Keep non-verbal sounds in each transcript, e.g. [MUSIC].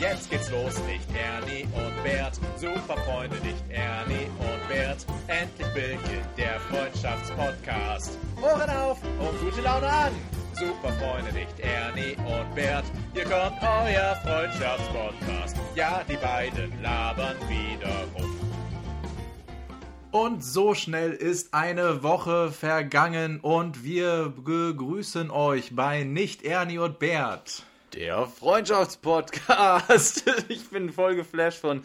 Jetzt geht's los, nicht Ernie und Bert. Super Freunde, nicht Ernie und Bert. Endlich beginnt der Freundschaftspodcast. Ohren auf und gute Laune an. Super Freunde, nicht Ernie und Bert. Hier kommt euer Freundschaftspodcast. Ja, die beiden labern wieder rum. Und so schnell ist eine Woche vergangen und wir begrüßen euch bei Nicht Ernie und Bert. Der Freundschaftspodcast. [LAUGHS] Ich bin voll geflasht von.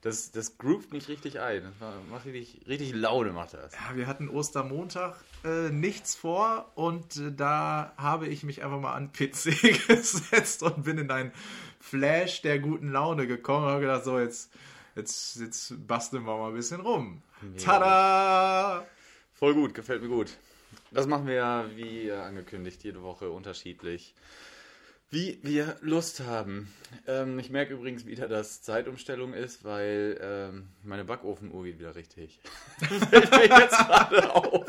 Das, das groovt mich richtig ein. Das macht richtig, richtig Laune, macht das. Ja, wir hatten Ostermontag äh, nichts vor und äh, da habe ich mich einfach mal an PC gesetzt und bin in einen Flash der guten Laune gekommen und habe gedacht, so jetzt, jetzt, jetzt basteln wir mal ein bisschen rum. Tada! Voll gut, gefällt mir gut. Das machen wir ja, wie angekündigt, jede Woche unterschiedlich. Wie wir Lust haben. Ähm, ich merke übrigens wieder, dass Zeitumstellung ist, weil ähm, meine Backofen-Uhr geht wieder richtig. [LAUGHS] Fällt mir jetzt gerade auf.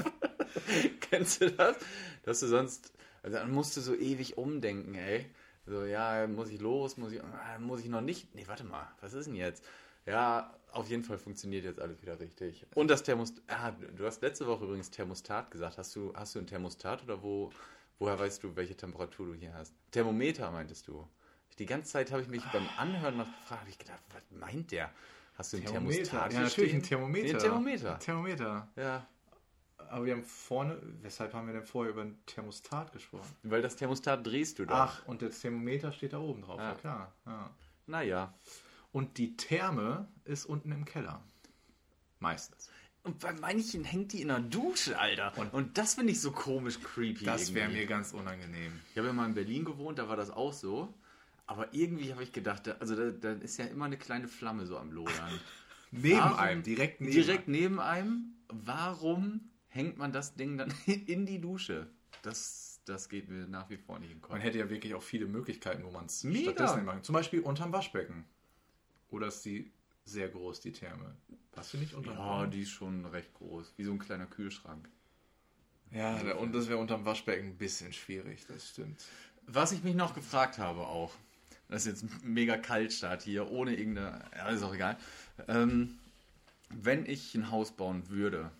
[LAUGHS] Kennst du das? Dass du sonst, also dann musst du so ewig umdenken, ey. So, ja, muss ich los, muss ich, ah, muss ich noch nicht? Nee, warte mal, was ist denn jetzt? Ja, auf jeden Fall funktioniert jetzt alles wieder richtig. Und das Thermostat, ah, du hast letzte Woche übrigens Thermostat gesagt. Hast du, hast du ein Thermostat oder wo, woher weißt du, welche Temperatur du hier hast? Thermometer meintest du. Die ganze Zeit habe ich mich beim Anhören noch gefragt, habe ich gedacht, was meint der? Hast du ein Thermostat? Ja, natürlich ein Thermometer. Nee, ein Thermometer. Ein Thermometer. Ja, Aber wir haben vorne, weshalb haben wir denn vorher über ein Thermostat gesprochen? weil das Thermostat drehst du doch. Ach, und das Thermometer steht da oben drauf, ja, Ja. klar. Ja. Naja. Und die Therme ist unten im Keller. Meistens. Und bei manchen hängt die in der Dusche, Alter. Und, das finde ich so komisch creepy. Das wäre mir ganz unangenehm. Ich habe ja mal in Berlin gewohnt, da war das auch so. Aber irgendwie habe ich gedacht, da, also da, da ist ja immer eine kleine Flamme so am Lodern. [LAUGHS] Neben Warum- einem, direkt neben Direkt neben einem. Warum hängt man das Ding dann [LAUGHS] in die Dusche? Das, das geht mir nach wie vor nicht in den Kopf. Man hätte ja wirklich auch viele Möglichkeiten, wo man es stattdessen machen Zum Beispiel unterm Waschbecken. Oder ist die sehr groß, die Therme? Passt die nicht unterm Ja, die ist schon recht groß. Wie so ein kleiner Kühlschrank. Ja, da- und das wäre unterm Waschbecken ein bisschen schwierig, das stimmt. Was ich mich noch gefragt habe auch, das ist jetzt mega Kaltstart hier, ohne irgendeine, ja, ist auch egal. Ähm, wenn ich ein Haus bauen würde,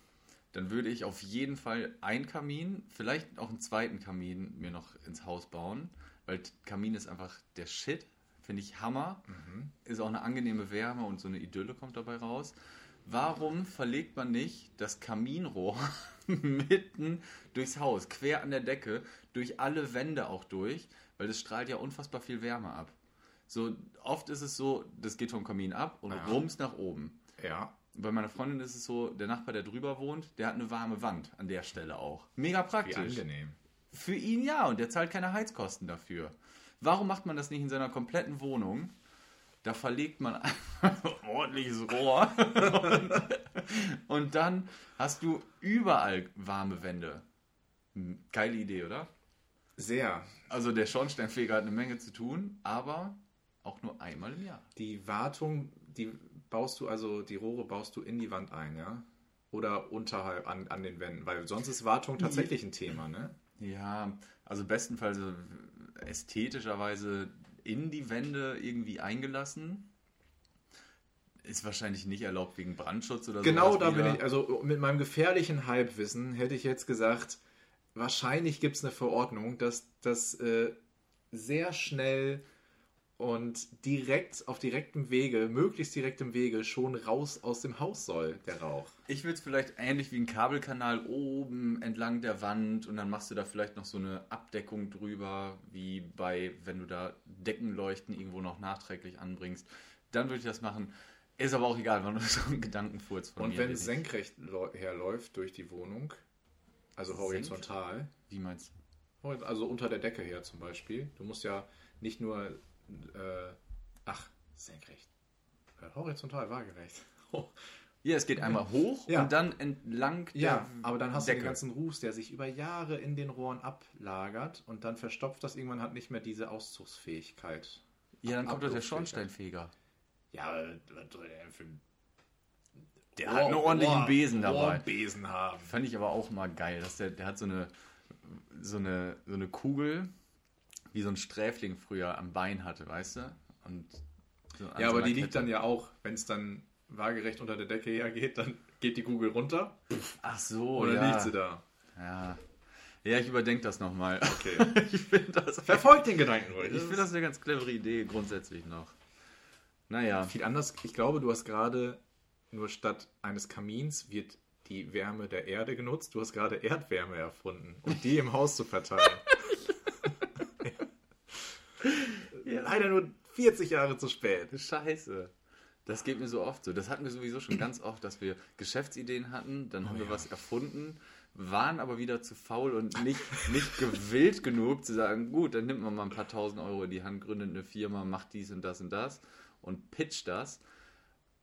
dann würde ich auf jeden Fall einen Kamin, vielleicht auch einen zweiten Kamin mir noch ins Haus bauen, weil Kamin ist einfach der Shit, finde ich Hammer. Ist auch eine angenehme Wärme und so eine Idylle kommt dabei raus. Warum verlegt man nicht das Kaminrohr [LAUGHS] mitten durchs Haus, quer an der Decke, durch alle Wände auch durch, weil das strahlt ja unfassbar viel Wärme ab. So oft ist es so, das geht vom Kamin ab und Ja. rums nach oben. Ja. Bei meiner Freundin ist es so, der Nachbar, der drüber wohnt, der hat eine warme Wand an der Stelle auch. Mega Wie praktisch. angenehm. Für ihn ja, und der zahlt keine Heizkosten dafür. Warum macht man das nicht in seiner kompletten Wohnung? Da verlegt man ein [LAUGHS] ordentliches Rohr. und dann hast du überall warme Wände. Geile Idee, oder? Sehr. Also der Schornsteinfeger hat eine Menge zu tun, aber auch nur einmal im Jahr. Die Wartung, die baust du, also die Rohre baust du in die Wand ein, ja? Oder unterhalb an, an den Wänden, weil sonst ist Wartung tatsächlich ein Thema, ne? Ja, also bestenfalls ästhetischerweise in die Wände irgendwie eingelassen. Ist wahrscheinlich nicht erlaubt wegen Brandschutz oder so. Genau da bin ich, also mit meinem gefährlichen Halbwissen hätte ich jetzt gesagt, wahrscheinlich gibt es eine Verordnung, dass das äh, sehr schnell und direkt auf direktem Wege, möglichst direktem Wege schon raus aus dem Haus soll, der Rauch. Ich würde es vielleicht ähnlich wie ein Kabelkanal oben entlang der Wand und dann machst du da vielleicht noch so eine Abdeckung drüber, wie bei, wenn du da Deckenleuchten irgendwo noch nachträglich anbringst. Dann würde ich das machen. Ist aber auch egal, war nur so ein Gedankenfurz von Und mir. wenn es senkrecht läu- herläuft durch die Wohnung, also horizontal, Wie meinst du? also unter der Decke her zum Beispiel, du musst ja nicht nur, äh, ach, senkrecht, äh, horizontal, waagerecht. [LAUGHS] Ja, es geht einmal hoch Ja. und dann entlang der Ja, aber dann hast du Decke. den ganzen Ruß, der sich über Jahre in den Rohren ablagert und dann verstopft das irgendwann hat nicht mehr diese Auszugsfähigkeit. Ja, dann kommt doch der. Schornsteinfeger. Ja, Der hat einen ordentlichen Besen dabei. Besen haben. Fand ich aber auch mal geil, dass der, der hat so eine, so eine, so eine Kugel, wie so ein Sträfling früher am Bein hatte, weißt du? Und so Ja, so aber einer die liegt Kette. dann ja auch, wenn es dann waagerecht unter der Decke hergeht, dann geht die Kugel runter Ach so, und dann ja. liegt sie da. Ja. Ja, ich überdenke das nochmal. Okay. [LAUGHS] ich finde das, [LAUGHS] Verfolgt den Gedanken ruhig. ich find das eine ganz clevere Idee grundsätzlich noch. Naja, viel anders. Ich glaube, du hast gerade nur statt eines Kamins wird die Wärme der Erde genutzt. Du hast gerade Erdwärme erfunden, um die im Haus zu verteilen. Leider nur 40 Jahre zu spät. scheiße. Das geht mir so oft so. Das hatten wir sowieso schon ganz oft, dass wir Geschäftsideen hatten, dann haben wir ja. was erfunden, waren aber wieder zu faul und nicht, nicht gewillt [LAUGHS] genug zu sagen, gut, dann nimmt man mal ein paar tausend Euro in die Hand, gründet eine Firma, macht dies und das und das und pitcht das.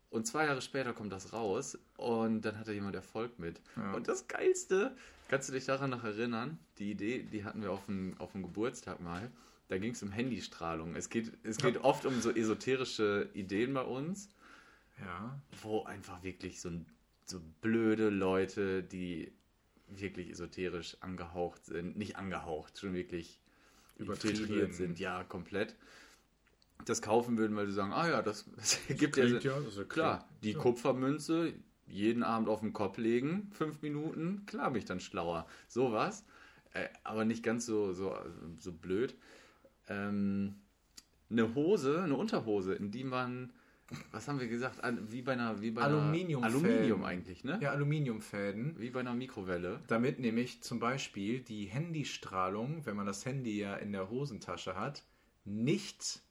Und zwei Jahre später kommt das raus und dann hat da jemand Erfolg mit. Ja. Und das Geilste, kannst du dich daran noch erinnern? Die Idee, die hatten wir auf dem, auf dem Geburtstag mal. Da ging es um Handystrahlung. Es geht, es geht oft um so esoterische Ideen bei uns, Ja. wo einfach wirklich so, so blöde Leute, die wirklich esoterisch angehaucht sind, nicht angehaucht, schon wirklich Übertrieben. sind, ja, komplett, das kaufen würden, weil sie sagen, ah ja, das, [LAUGHS] das gibt ja, ja, das ist ja klar, klar. die Ja. Kupfermünze jeden Abend auf den Kopf legen, fünf Minuten, klar bin ich dann schlauer. Sowas, äh, aber nicht ganz so, so, so blöd. Ähm, eine Hose, eine Unterhose, in die man, was haben wir gesagt, wie bei einer, wie bei einer Aluminiumfäden. Aluminium eigentlich, ne? Ja, Aluminiumfäden. Wie bei einer Mikrowelle. Damit nämlich zum Beispiel die Handystrahlung, wenn man das Handy ja in der Hosentasche hat, nicht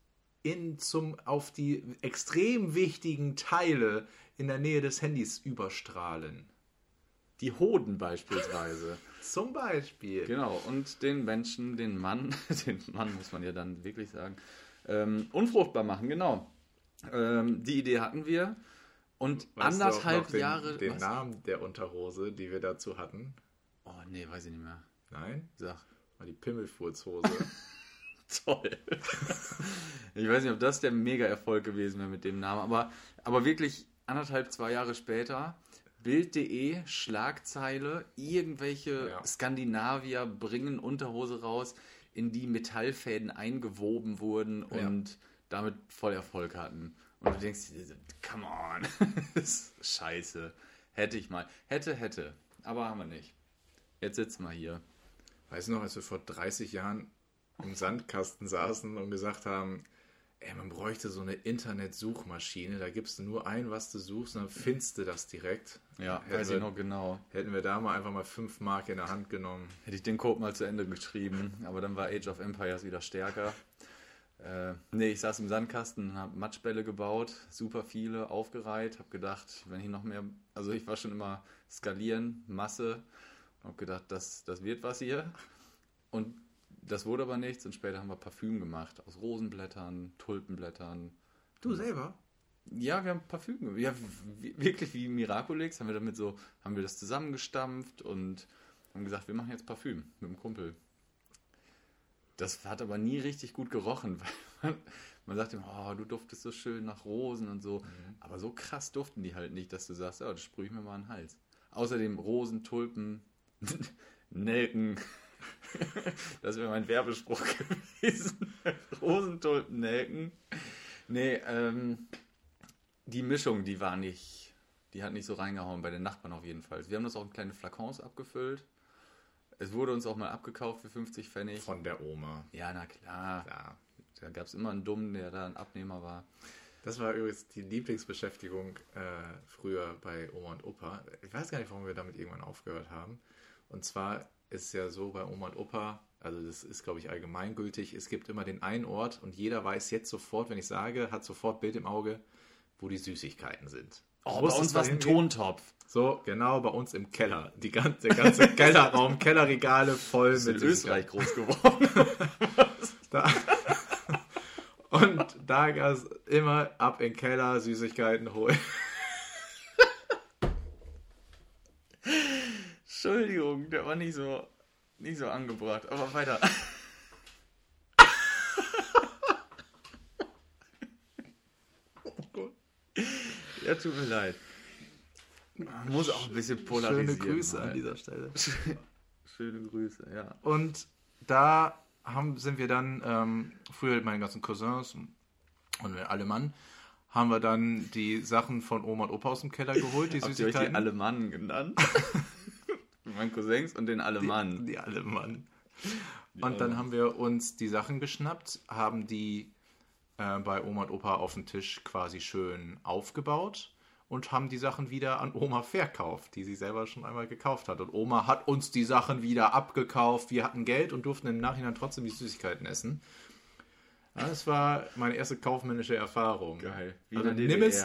in zum, auf die extrem wichtigen Teile in der Nähe des Handys überstrahlen. Die Hoden beispielsweise. Zum Beispiel. Genau, und den Menschen, den Mann, [LAUGHS] den Mann muss man ja dann wirklich sagen, ähm, unfruchtbar machen, genau. Ähm, die Idee hatten wir. Und Weißt anderthalb den, Jahre. Den? Namen der Unterhose, die wir dazu hatten. Oh, nee, weiß ich nicht mehr. Nein? Sag. War die Pimmelfurzhose. [LAUGHS] Toll. ich weiß nicht, ob das der Mega-Erfolg gewesen wäre mit dem Namen, aber, aber wirklich anderthalb, zwei Jahre später, Bild.de, Schlagzeile, irgendwelche Ja. Skandinavier bringen Unterhose raus, in die Metallfäden eingewoben wurden und damit voll Erfolg hatten. Und du denkst, come on, [LAUGHS] scheiße. Hätte ich mal. Hätte, hätte. Aber haben wir nicht. Jetzt sitzen wir hier. Weißt du noch, als wir vor 30 Jahren im Sandkasten saßen und gesagt haben, ey, man bräuchte so eine Internetsuchmaschine, da gibst du nur ein, was du suchst, und dann findest du das direkt. Ja, hätten weiß wir, ich noch genau. Hätten wir da mal einfach mal 5 Mark in der Hand genommen. Hätte ich den Code mal zu Ende geschrieben, aber dann war Age of Empires wieder stärker. Äh, nee, ich saß im Sandkasten, habe Matschbälle gebaut, super viele, aufgereiht, habe gedacht, wenn ich noch mehr, also ich war schon immer skalieren, Masse, habe gedacht, das, das wird was hier. Und das wurde aber nichts und später haben wir Parfüm gemacht, aus Rosenblättern, Tulpenblättern. Du selber? Ja, wir haben Parfüm gemacht. Ja, wirklich wie Miraculix haben wir damit so, haben wir das zusammengestampft und haben gesagt, wir machen jetzt Parfüm mit dem Kumpel. Das hat aber nie richtig gut gerochen, [LAUGHS] weil man, man sagt immer, oh, du duftest so schön nach Rosen und so. Aber so krass duften die halt nicht, dass du sagst, ja, das sprühe ich mir mal an den Hals. Außerdem Rosen, Tulpen, [LAUGHS] Nelken. [LAUGHS] das wäre mein Werbespruch [LAUGHS] gewesen. Rosen, Tulpen, Nelken. Nee, ähm, die Mischung, die war nicht, die hat nicht so reingehauen, bei den Nachbarn auf jeden Fall. Wir haben das auch in kleine Flakons abgefüllt. Es wurde uns auch mal abgekauft für 50 Pfennig. Von der Oma. Ja, na klar. Ja. Da gab es immer einen Dummen, der da ein Abnehmer war. Das war übrigens die Lieblingsbeschäftigung äh, früher bei Oma und Opa. Ich weiß gar nicht, warum wir damit irgendwann aufgehört haben. Und zwar ist ja so bei Oma und Opa, also das ist, glaube ich, allgemeingültig, es gibt immer den einen Ort und jeder weiß jetzt sofort, wenn ich sage, hat sofort Bild im Auge, wo die Süßigkeiten sind. Oh, bei uns war es ein. Tontopf. So, genau, bei uns im Keller. Die ganze, der ganze [LAUGHS] Kellerraum, Kellerregale voll mit in Österreich groß geworden. [LAUGHS] Da. [LAUGHS] Und da gab es immer ab in den Keller Süßigkeiten holen. Entschuldigung, der war nicht so, nicht so angebracht. Aber weiter. [LAUGHS] ja, tut mir leid. Man muss auch ein bisschen polarisieren. Schöne Grüße mal. an dieser Stelle. [LAUGHS] Schöne Grüße, ja. Und da haben, sind wir dann, ähm, früher mit meinen ganzen Cousins und, alle Mann, haben wir dann die Sachen von Oma und Opa aus dem Keller geholt, die Habt ihr euch die Süßigkeiten. Alemannen genannt? [LAUGHS] Meinen Cousins und den Alemannen. Die alle Mann. Und dann haben wir uns die Sachen geschnappt, haben die äh, bei Oma und Opa auf dem Tisch quasi schön aufgebaut und haben die Sachen wieder an Oma verkauft, die sie selber schon einmal gekauft hat. Und Oma hat uns die Sachen wieder abgekauft. Wir hatten Geld und durften im Nachhinein trotzdem die Süßigkeiten essen. Ja, das war meine erste kaufmännische Erfahrung. Geil. Wie Also nimm es,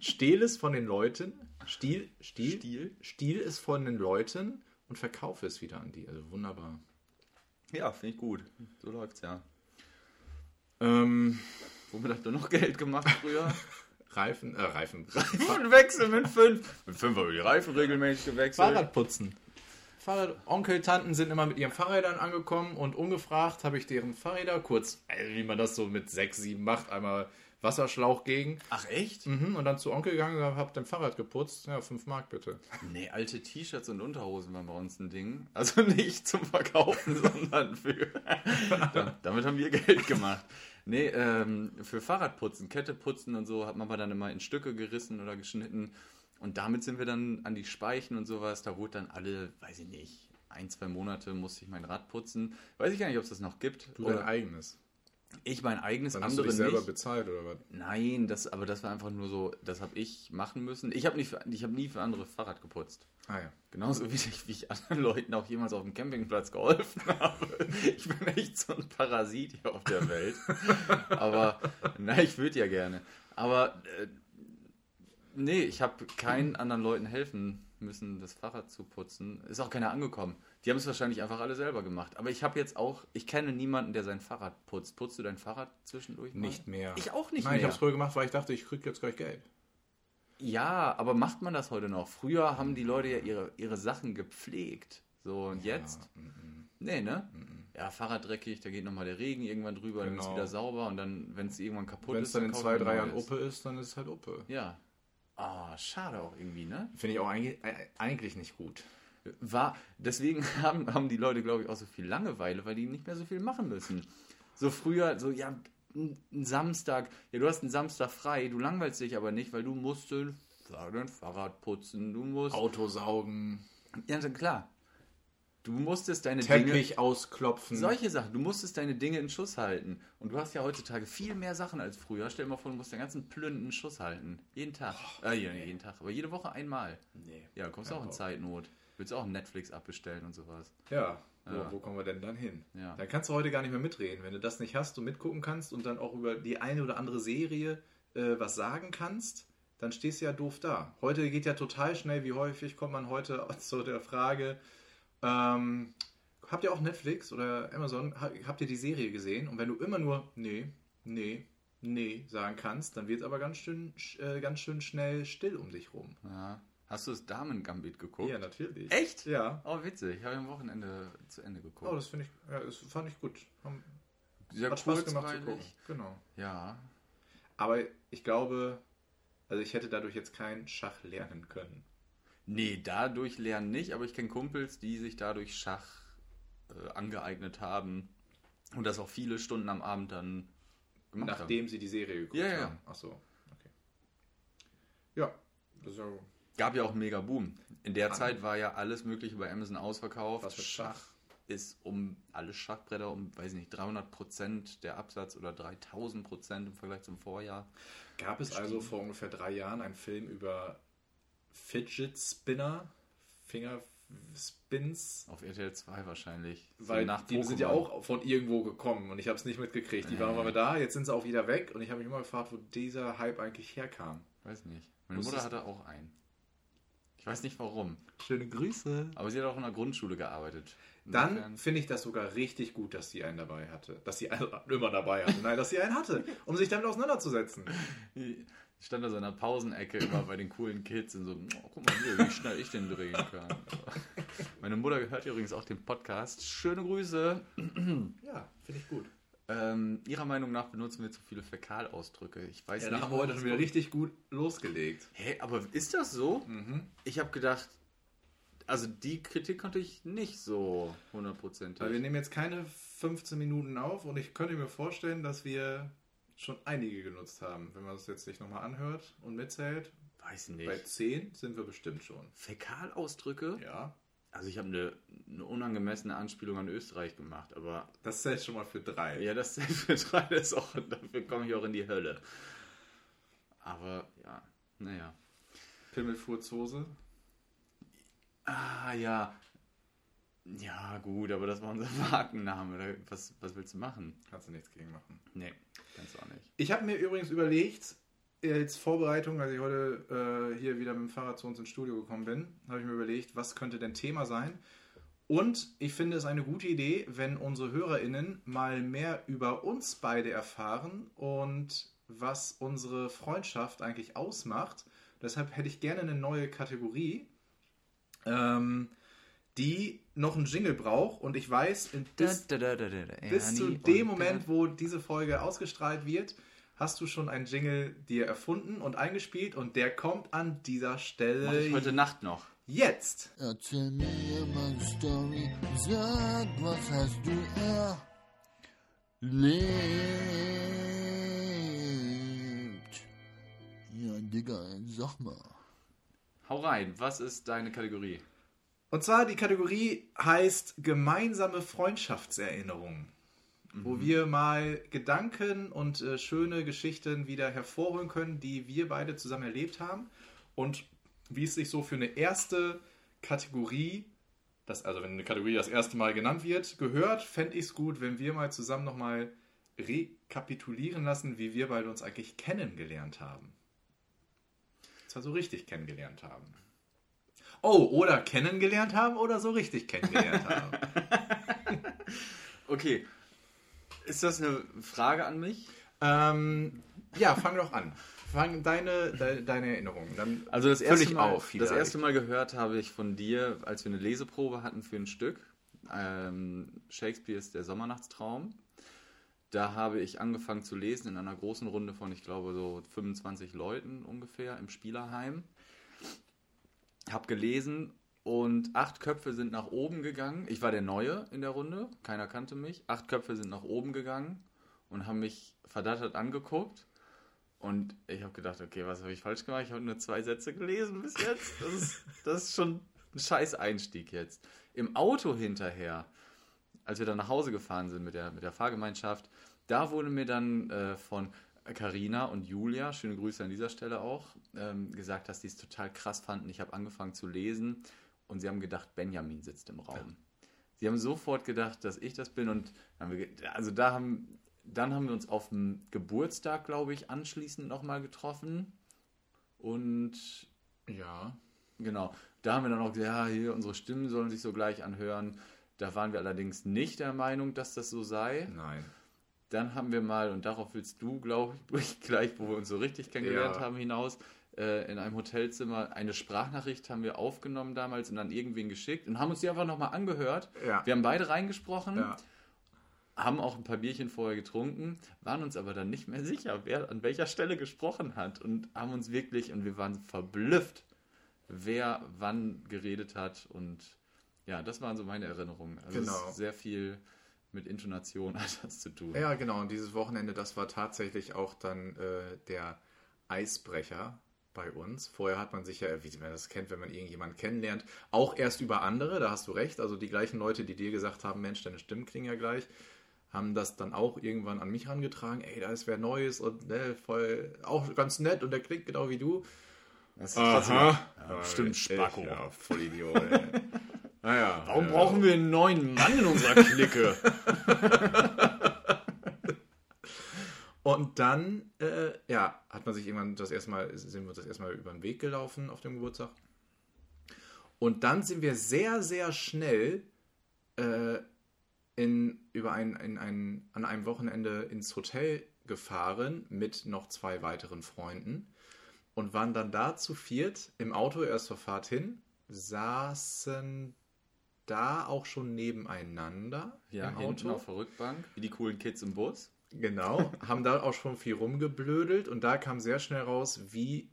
stehl es von den Leuten, Stiel, Stiel, Stiel? Stiel es von den Leuten und verkaufe es wieder an die. Also wunderbar. Ja, finde ich gut. So läuft's ja. Ähm, Womit habt ihr noch Geld gemacht früher? [LAUGHS] Reifen, äh, Reifen. Und wechseln mit fünf. Mit fünf haben wir die Reifen regelmäßig gewechselt. Fahrradputzen. Fahrrad Onkel, Tanten sind immer mit ihren Fahrrädern angekommen und ungefragt habe ich deren Fahrräder kurz, wie man das so mit sechs, sieben macht, einmal Wasserschlauch gegen Ach echt? mhm, und dann zu Onkel gegangen und habe dein Fahrrad geputzt. Ja, fünf Mark bitte. Nee, alte T-Shirts und Unterhosen waren bei uns ein Ding. Also nicht zum Verkaufen, [LAUGHS] sondern für. Da- Damit haben wir Geld gemacht. Nee, ähm, für Fahrradputzen, Kette putzen und so hat man dann immer in Stücke gerissen oder geschnitten. Und damit sind wir dann an die Speichen und sowas. Da wurde dann alle, weiß ich nicht, ein, zwei Monate musste ich mein Rad putzen. Weiß ich gar nicht, ob es das noch gibt. Du dein eigenes. Ich mein eigenes, Dann hast du dich selber nicht. bezahlt oder was? Nein, das, aber das war einfach nur so, das habe ich machen müssen. Ich habe hab nie für andere Fahrrad geputzt. Ah ja. Genauso wie ich, wie ich anderen Leuten auch jemals auf dem Campingplatz geholfen [LAUGHS] habe. Ich bin echt so ein Parasit hier auf der Welt. Aber, na, ich würde ja gerne. Aber, äh, nee, ich habe keinen anderen Leuten helfen müssen, das Fahrrad zu putzen. Ist auch keiner angekommen. Die haben es wahrscheinlich einfach alle selber gemacht. Aber ich habe jetzt auch, ich kenne niemanden, der sein Fahrrad putzt. Putzt du dein Fahrrad zwischendurch? mal? Nicht mehr. Ich auch nicht Nein, ich mehr. habe es früher gemacht, weil ich dachte, ich krieg jetzt gleich Geld. Ja, aber macht man das heute noch? Früher haben die Leute ja ihre, ihre Sachen gepflegt. So, und jetzt? Nee, ne? Ja, Fahrrad dreckig, da geht nochmal der Regen irgendwann drüber, dann ist Genau. es wieder sauber und dann, wenn es irgendwann kaputt Wenn es ist, dann in zwei, drei Jahren. Uppe ist, dann ist es halt Uppe. Ja. Ah, schade auch irgendwie, ne? Finde ich auch eigentlich, äh, eigentlich nicht gut. War, deswegen [LAUGHS] haben, haben die Leute, glaube ich, auch so viel Langeweile, weil die nicht mehr so viel machen müssen. So früher, so, ja, ein Samstag, ja, du hast einen Samstag frei, du langweilst dich aber nicht, weil du musst den, dein Fahrrad putzen, du musst. Auto saugen, Ja, klar. Du musstest deine Dinge. Teppich ausklopfen. Solche Sachen. Du musstest deine Dinge in Schuss halten. Und du hast ja heutzutage viel mehr Sachen als früher. Stell dir mal vor, du musst den ganzen Plünden in Schuss halten. Jeden Tag. äh, ja, jeden Tag. Aber jede Woche einmal. Nee. Ja, kommst auch in auch. Zeitnot. Willst auch Netflix abbestellen und sowas. Ja, wo, Ja. wo kommen wir denn dann hin? Ja. Da kannst du heute gar nicht mehr mitreden. Wenn du das nicht hast und mitgucken kannst und dann auch über die eine oder andere Serie äh, was sagen kannst, dann stehst du ja doof da. Heute geht ja total schnell. Wie häufig kommt man heute [LAUGHS] zu der Frage, ähm, habt ihr auch Netflix oder Amazon? Ha- Habt ihr die Serie gesehen? Und wenn du immer nur nee, nee, nee sagen kannst, dann wird es aber ganz schön, sch- äh, ganz schön schnell still um dich rum. Ja. Hast du das Damen-Gambit geguckt? Ja, natürlich. Echt? Ja. Oh, witzig. Habe ich am Wochenende zu Ende geguckt. Oh, das finde ich, ja, das fand ich gut. Haben, Sehr hat Spaß gemacht zu gucken. Genau. Ja. Aber ich glaube, also ich hätte dadurch jetzt kein Schach lernen können. Nee, dadurch lernen nicht, aber ich kenne Kumpels, die sich dadurch Schach äh, angeeignet haben und das auch viele Stunden am Abend dann gemacht Nachdem sie die Serie geguckt Ja, ja. haben. Ach so, okay. Ja, das ist ja haben. Gab ja auch einen mega Boom. In der Ah. Zeit war ja alles Mögliche bei Amazon ausverkauft. Was mit Schach? ist um alle Schachbretter um, weiß ich nicht, 300 Prozent der Absatz oder 3000 Prozent im Vergleich zum Vorjahr. Gab es also vor ungefähr drei Jahren einen Film über Fidget Spinner, Fingerspins? Auf RTL 2 wahrscheinlich. So Weil nach die sind ja Pokémon. auch von irgendwo gekommen und ich habe es nicht mitgekriegt. Die waren Nee. mal da, jetzt sind sie auch wieder weg und ich habe mich immer gefragt, wo dieser Hype eigentlich herkam. Weiß nicht. Meine Mutter hatte auch einen. Ich weiß nicht warum. Schöne Grüße. Aber sie hat auch in der Grundschule gearbeitet. Dann Insofern- finde ich das sogar richtig gut, dass sie einen dabei hatte. Dass sie einen [LAUGHS] immer dabei hatte. Nein, dass sie einen hatte, um sich damit auseinanderzusetzen. Ich stand da so in der Pausenecke immer bei den coolen Kids und so, oh, guck mal hier, wie schnell ich den drehen kann. [LAUGHS] Meine Mutter hört übrigens auch den Podcast. Schöne Grüße. Ja, finde ich gut. Ähm, ihrer Meinung nach benutzen wir zu viele Fäkalausdrücke. Ich weiß Ja, nicht. da haben wir heute schon wieder richtig gut losgelegt. Hä, aber ist das so? Mhm. Ich habe gedacht, also die Kritik konnte ich nicht so hundertprozentig. Weil wir nehmen jetzt keine 15 Minuten auf und ich könnte mir vorstellen, dass wir schon einige genutzt haben. Wenn man das jetzt nicht nochmal anhört und mitzählt, Weiß nicht. bei 10 sind wir bestimmt schon. Fäkalausdrücke? Ja. Also ich habe eine, eine unangemessene Anspielung an Österreich gemacht, aber Das zählt schon mal für drei. ja, das für drei ist auch, dafür komme ich auch in die Hölle. Aber ja, naja. Pimmelfurzhose. Ah ja. Ja, gut, aber das war unser [LAUGHS] Markenname. Was, was willst du machen? Kannst du nichts gegen machen. Nee, kannst du auch nicht. Ich habe mir übrigens überlegt, als Vorbereitung, als ich heute äh, hier wieder mit dem Fahrrad zu uns ins Studio gekommen bin, habe ich mir überlegt, was könnte denn Thema sein? Und ich finde es eine gute Idee, wenn unsere HörerInnen mal mehr über uns beide erfahren und was unsere Freundschaft eigentlich ausmacht. Deshalb hätte ich gerne eine neue Kategorie, ähm, die noch einen Jingle braucht. Und ich weiß, bis, Da, da, da, bis zu dem Moment, wo diese Folge ausgestrahlt wird, hast du schon einen Jingle dir erfunden und eingespielt und der kommt an dieser Mach Stelle ich heute Nacht noch. jetzt. Erzähl mir meine Story, sag, was hast du erlebt? Ja, Digga, sag mal. Hau rein, was ist deine Kategorie? Und zwar die Kategorie heißt gemeinsame Freundschaftserinnerungen, wo wir mal Gedanken und äh, schöne Geschichten wieder hervorholen können, die wir beide zusammen erlebt haben und wie es sich so für eine erste Kategorie, das, also wenn eine Kategorie das erste Mal genannt wird, gehört, fände ich es gut, wenn wir mal zusammen nochmal rekapitulieren lassen, wie wir beide uns eigentlich kennengelernt haben. Zwar so richtig kennengelernt haben. Oh, oder kennengelernt haben oder so richtig kennengelernt haben. [LAUGHS] Okay. Ist das eine Frage an mich? ähm, ja, fang doch an. Fang deine, de, deine Erinnerungen. Dann Also das erste, Mal, auf, das erste Mal gehört habe ich von dir, als wir eine Leseprobe hatten für ein Stück. Ähm, Shakespeares Der Sommernachtstraum. Da habe ich angefangen zu lesen in einer großen Runde von, ich glaube, so 25 Leuten ungefähr im Spielerheim. Hab gelesen und acht Köpfe sind nach oben gegangen. Ich war der Neue in der Runde, keiner kannte mich. Acht Köpfe sind nach oben gegangen und haben mich verdattert angeguckt. Und ich habe gedacht, okay, was habe ich falsch gemacht? Ich habe nur zwei Sätze gelesen bis jetzt. Das ist, das ist schon ein scheiß Einstieg jetzt. Im Auto hinterher, als wir dann nach Hause gefahren sind mit der, mit der Fahrgemeinschaft, da wurde mir dann äh, von Carina und Julia, schöne Grüße an dieser Stelle auch, ähm, gesagt, dass die es total krass fanden. Ich habe angefangen zu lesen und sie haben gedacht, Benjamin sitzt im Raum. Sie haben sofort gedacht, dass ich das bin und wir, also da haben, dann haben wir uns auf dem Geburtstag, glaube ich, anschließend nochmal getroffen und ja. Genau. Da haben wir dann auch gesagt, ja, hier, unsere Stimmen sollen sich so gleich anhören. Da waren wir allerdings nicht der Meinung, dass das so sei. Nein. Dann haben wir mal, und darauf willst du, glaube ich, [LAUGHS] gleich, wo wir uns so richtig kennengelernt Ja. haben, hinaus, äh, in einem Hotelzimmer eine Sprachnachricht haben wir aufgenommen damals und dann irgendwen geschickt und haben uns die einfach nochmal angehört. Ja. Wir haben beide reingesprochen, Ja. haben auch ein paar Bierchen vorher getrunken, waren uns aber dann nicht mehr sicher, wer an welcher Stelle gesprochen hat und haben uns wirklich, und wir waren verblüfft, wer wann geredet hat und ja, das waren so meine Erinnerungen. Also Genau. sehr viel mit Intonation [LAUGHS] hat das zu tun. Ja, genau. Und dieses Wochenende, das war tatsächlich auch dann äh, der Eisbrecher bei uns. Vorher hat man sich ja, wie man das kennt, wenn man irgendjemanden kennenlernt, auch erst über andere, da hast du recht. Also die gleichen Leute, die dir gesagt haben, Mensch, deine Stimmen klingen ja gleich, haben das dann auch irgendwann an mich rangetragen. Ey, da ist wer Neues und ne, voll, auch ganz nett und der klingt genau wie du. Das ist trotzdem- Ja, stimmt, Spacko. Ja, voll Idiot. [LAUGHS] ey. naja. Warum äh, brauchen wir einen neuen Mann in unserer Clique? [LAUGHS] Und dann, äh, ja, hat man sich irgendwann das erste Mal, sind wir uns das erstmal über den Weg gelaufen auf dem Geburtstag. Und dann sind wir sehr, sehr schnell äh, in, über ein, in ein, an einem Wochenende ins Hotel gefahren mit noch zwei weiteren Freunden und waren dann da zu viert im Auto erst zur Fahrt hin, saßen da auch schon nebeneinander Ja, im Auto. auf der Rückbank, wie die coolen Kids im Bus. Genau, haben da auch schon viel rumgeblödelt und da kam sehr schnell raus, wie,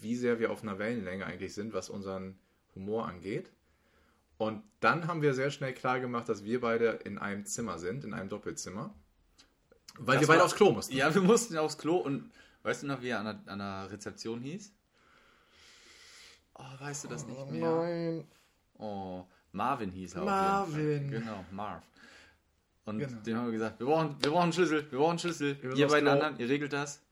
wie sehr wir auf einer Wellenlänge eigentlich sind, was unseren Humor angeht. Und dann haben wir sehr schnell klar gemacht, dass wir beide in einem Zimmer sind, in einem Doppelzimmer. Weil Das wir beide war- aufs Klo mussten. Ja, wir mussten aufs Klo und weißt du noch, wie er an der, an der Rezeption hieß? Oh, weißt du das nicht mehr? Nein. Oh, Marvin hieß er. Auf Marvin. Genau, Marv. Und Genau. dem haben wir gesagt, wir brauchen, wir brauchen einen Schlüssel, wir brauchen einen Schlüssel. müssen Ihr beiden anderen, ihr regelt das.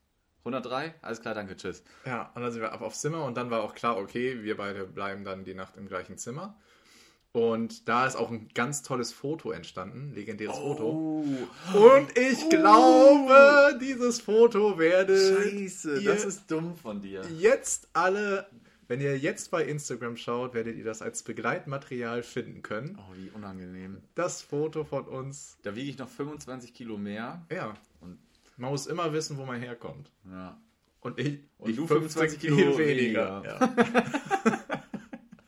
103? Alles klar, danke, tschüss. Ja, und dann sind wir ab aufs Zimmer und dann war auch klar, okay, wir beide bleiben dann die Nacht im gleichen Zimmer. Und da ist auch ein ganz tolles Foto entstanden, legendäres Foto. Oh, Und ich glaube, dieses Foto werde Scheiße, das ist dumm von dir. jetzt alle, wenn ihr jetzt bei Instagram schaut, werdet ihr das als Begleitmaterial finden können. Oh, wie unangenehm. Das Foto von uns. Da wiege ich noch 25 Kilo mehr. Ja. Und- man muss immer wissen, wo man herkommt. Ja. Und ich, Und ich du 25 25 Kilo Kilo weniger. weniger. Ja.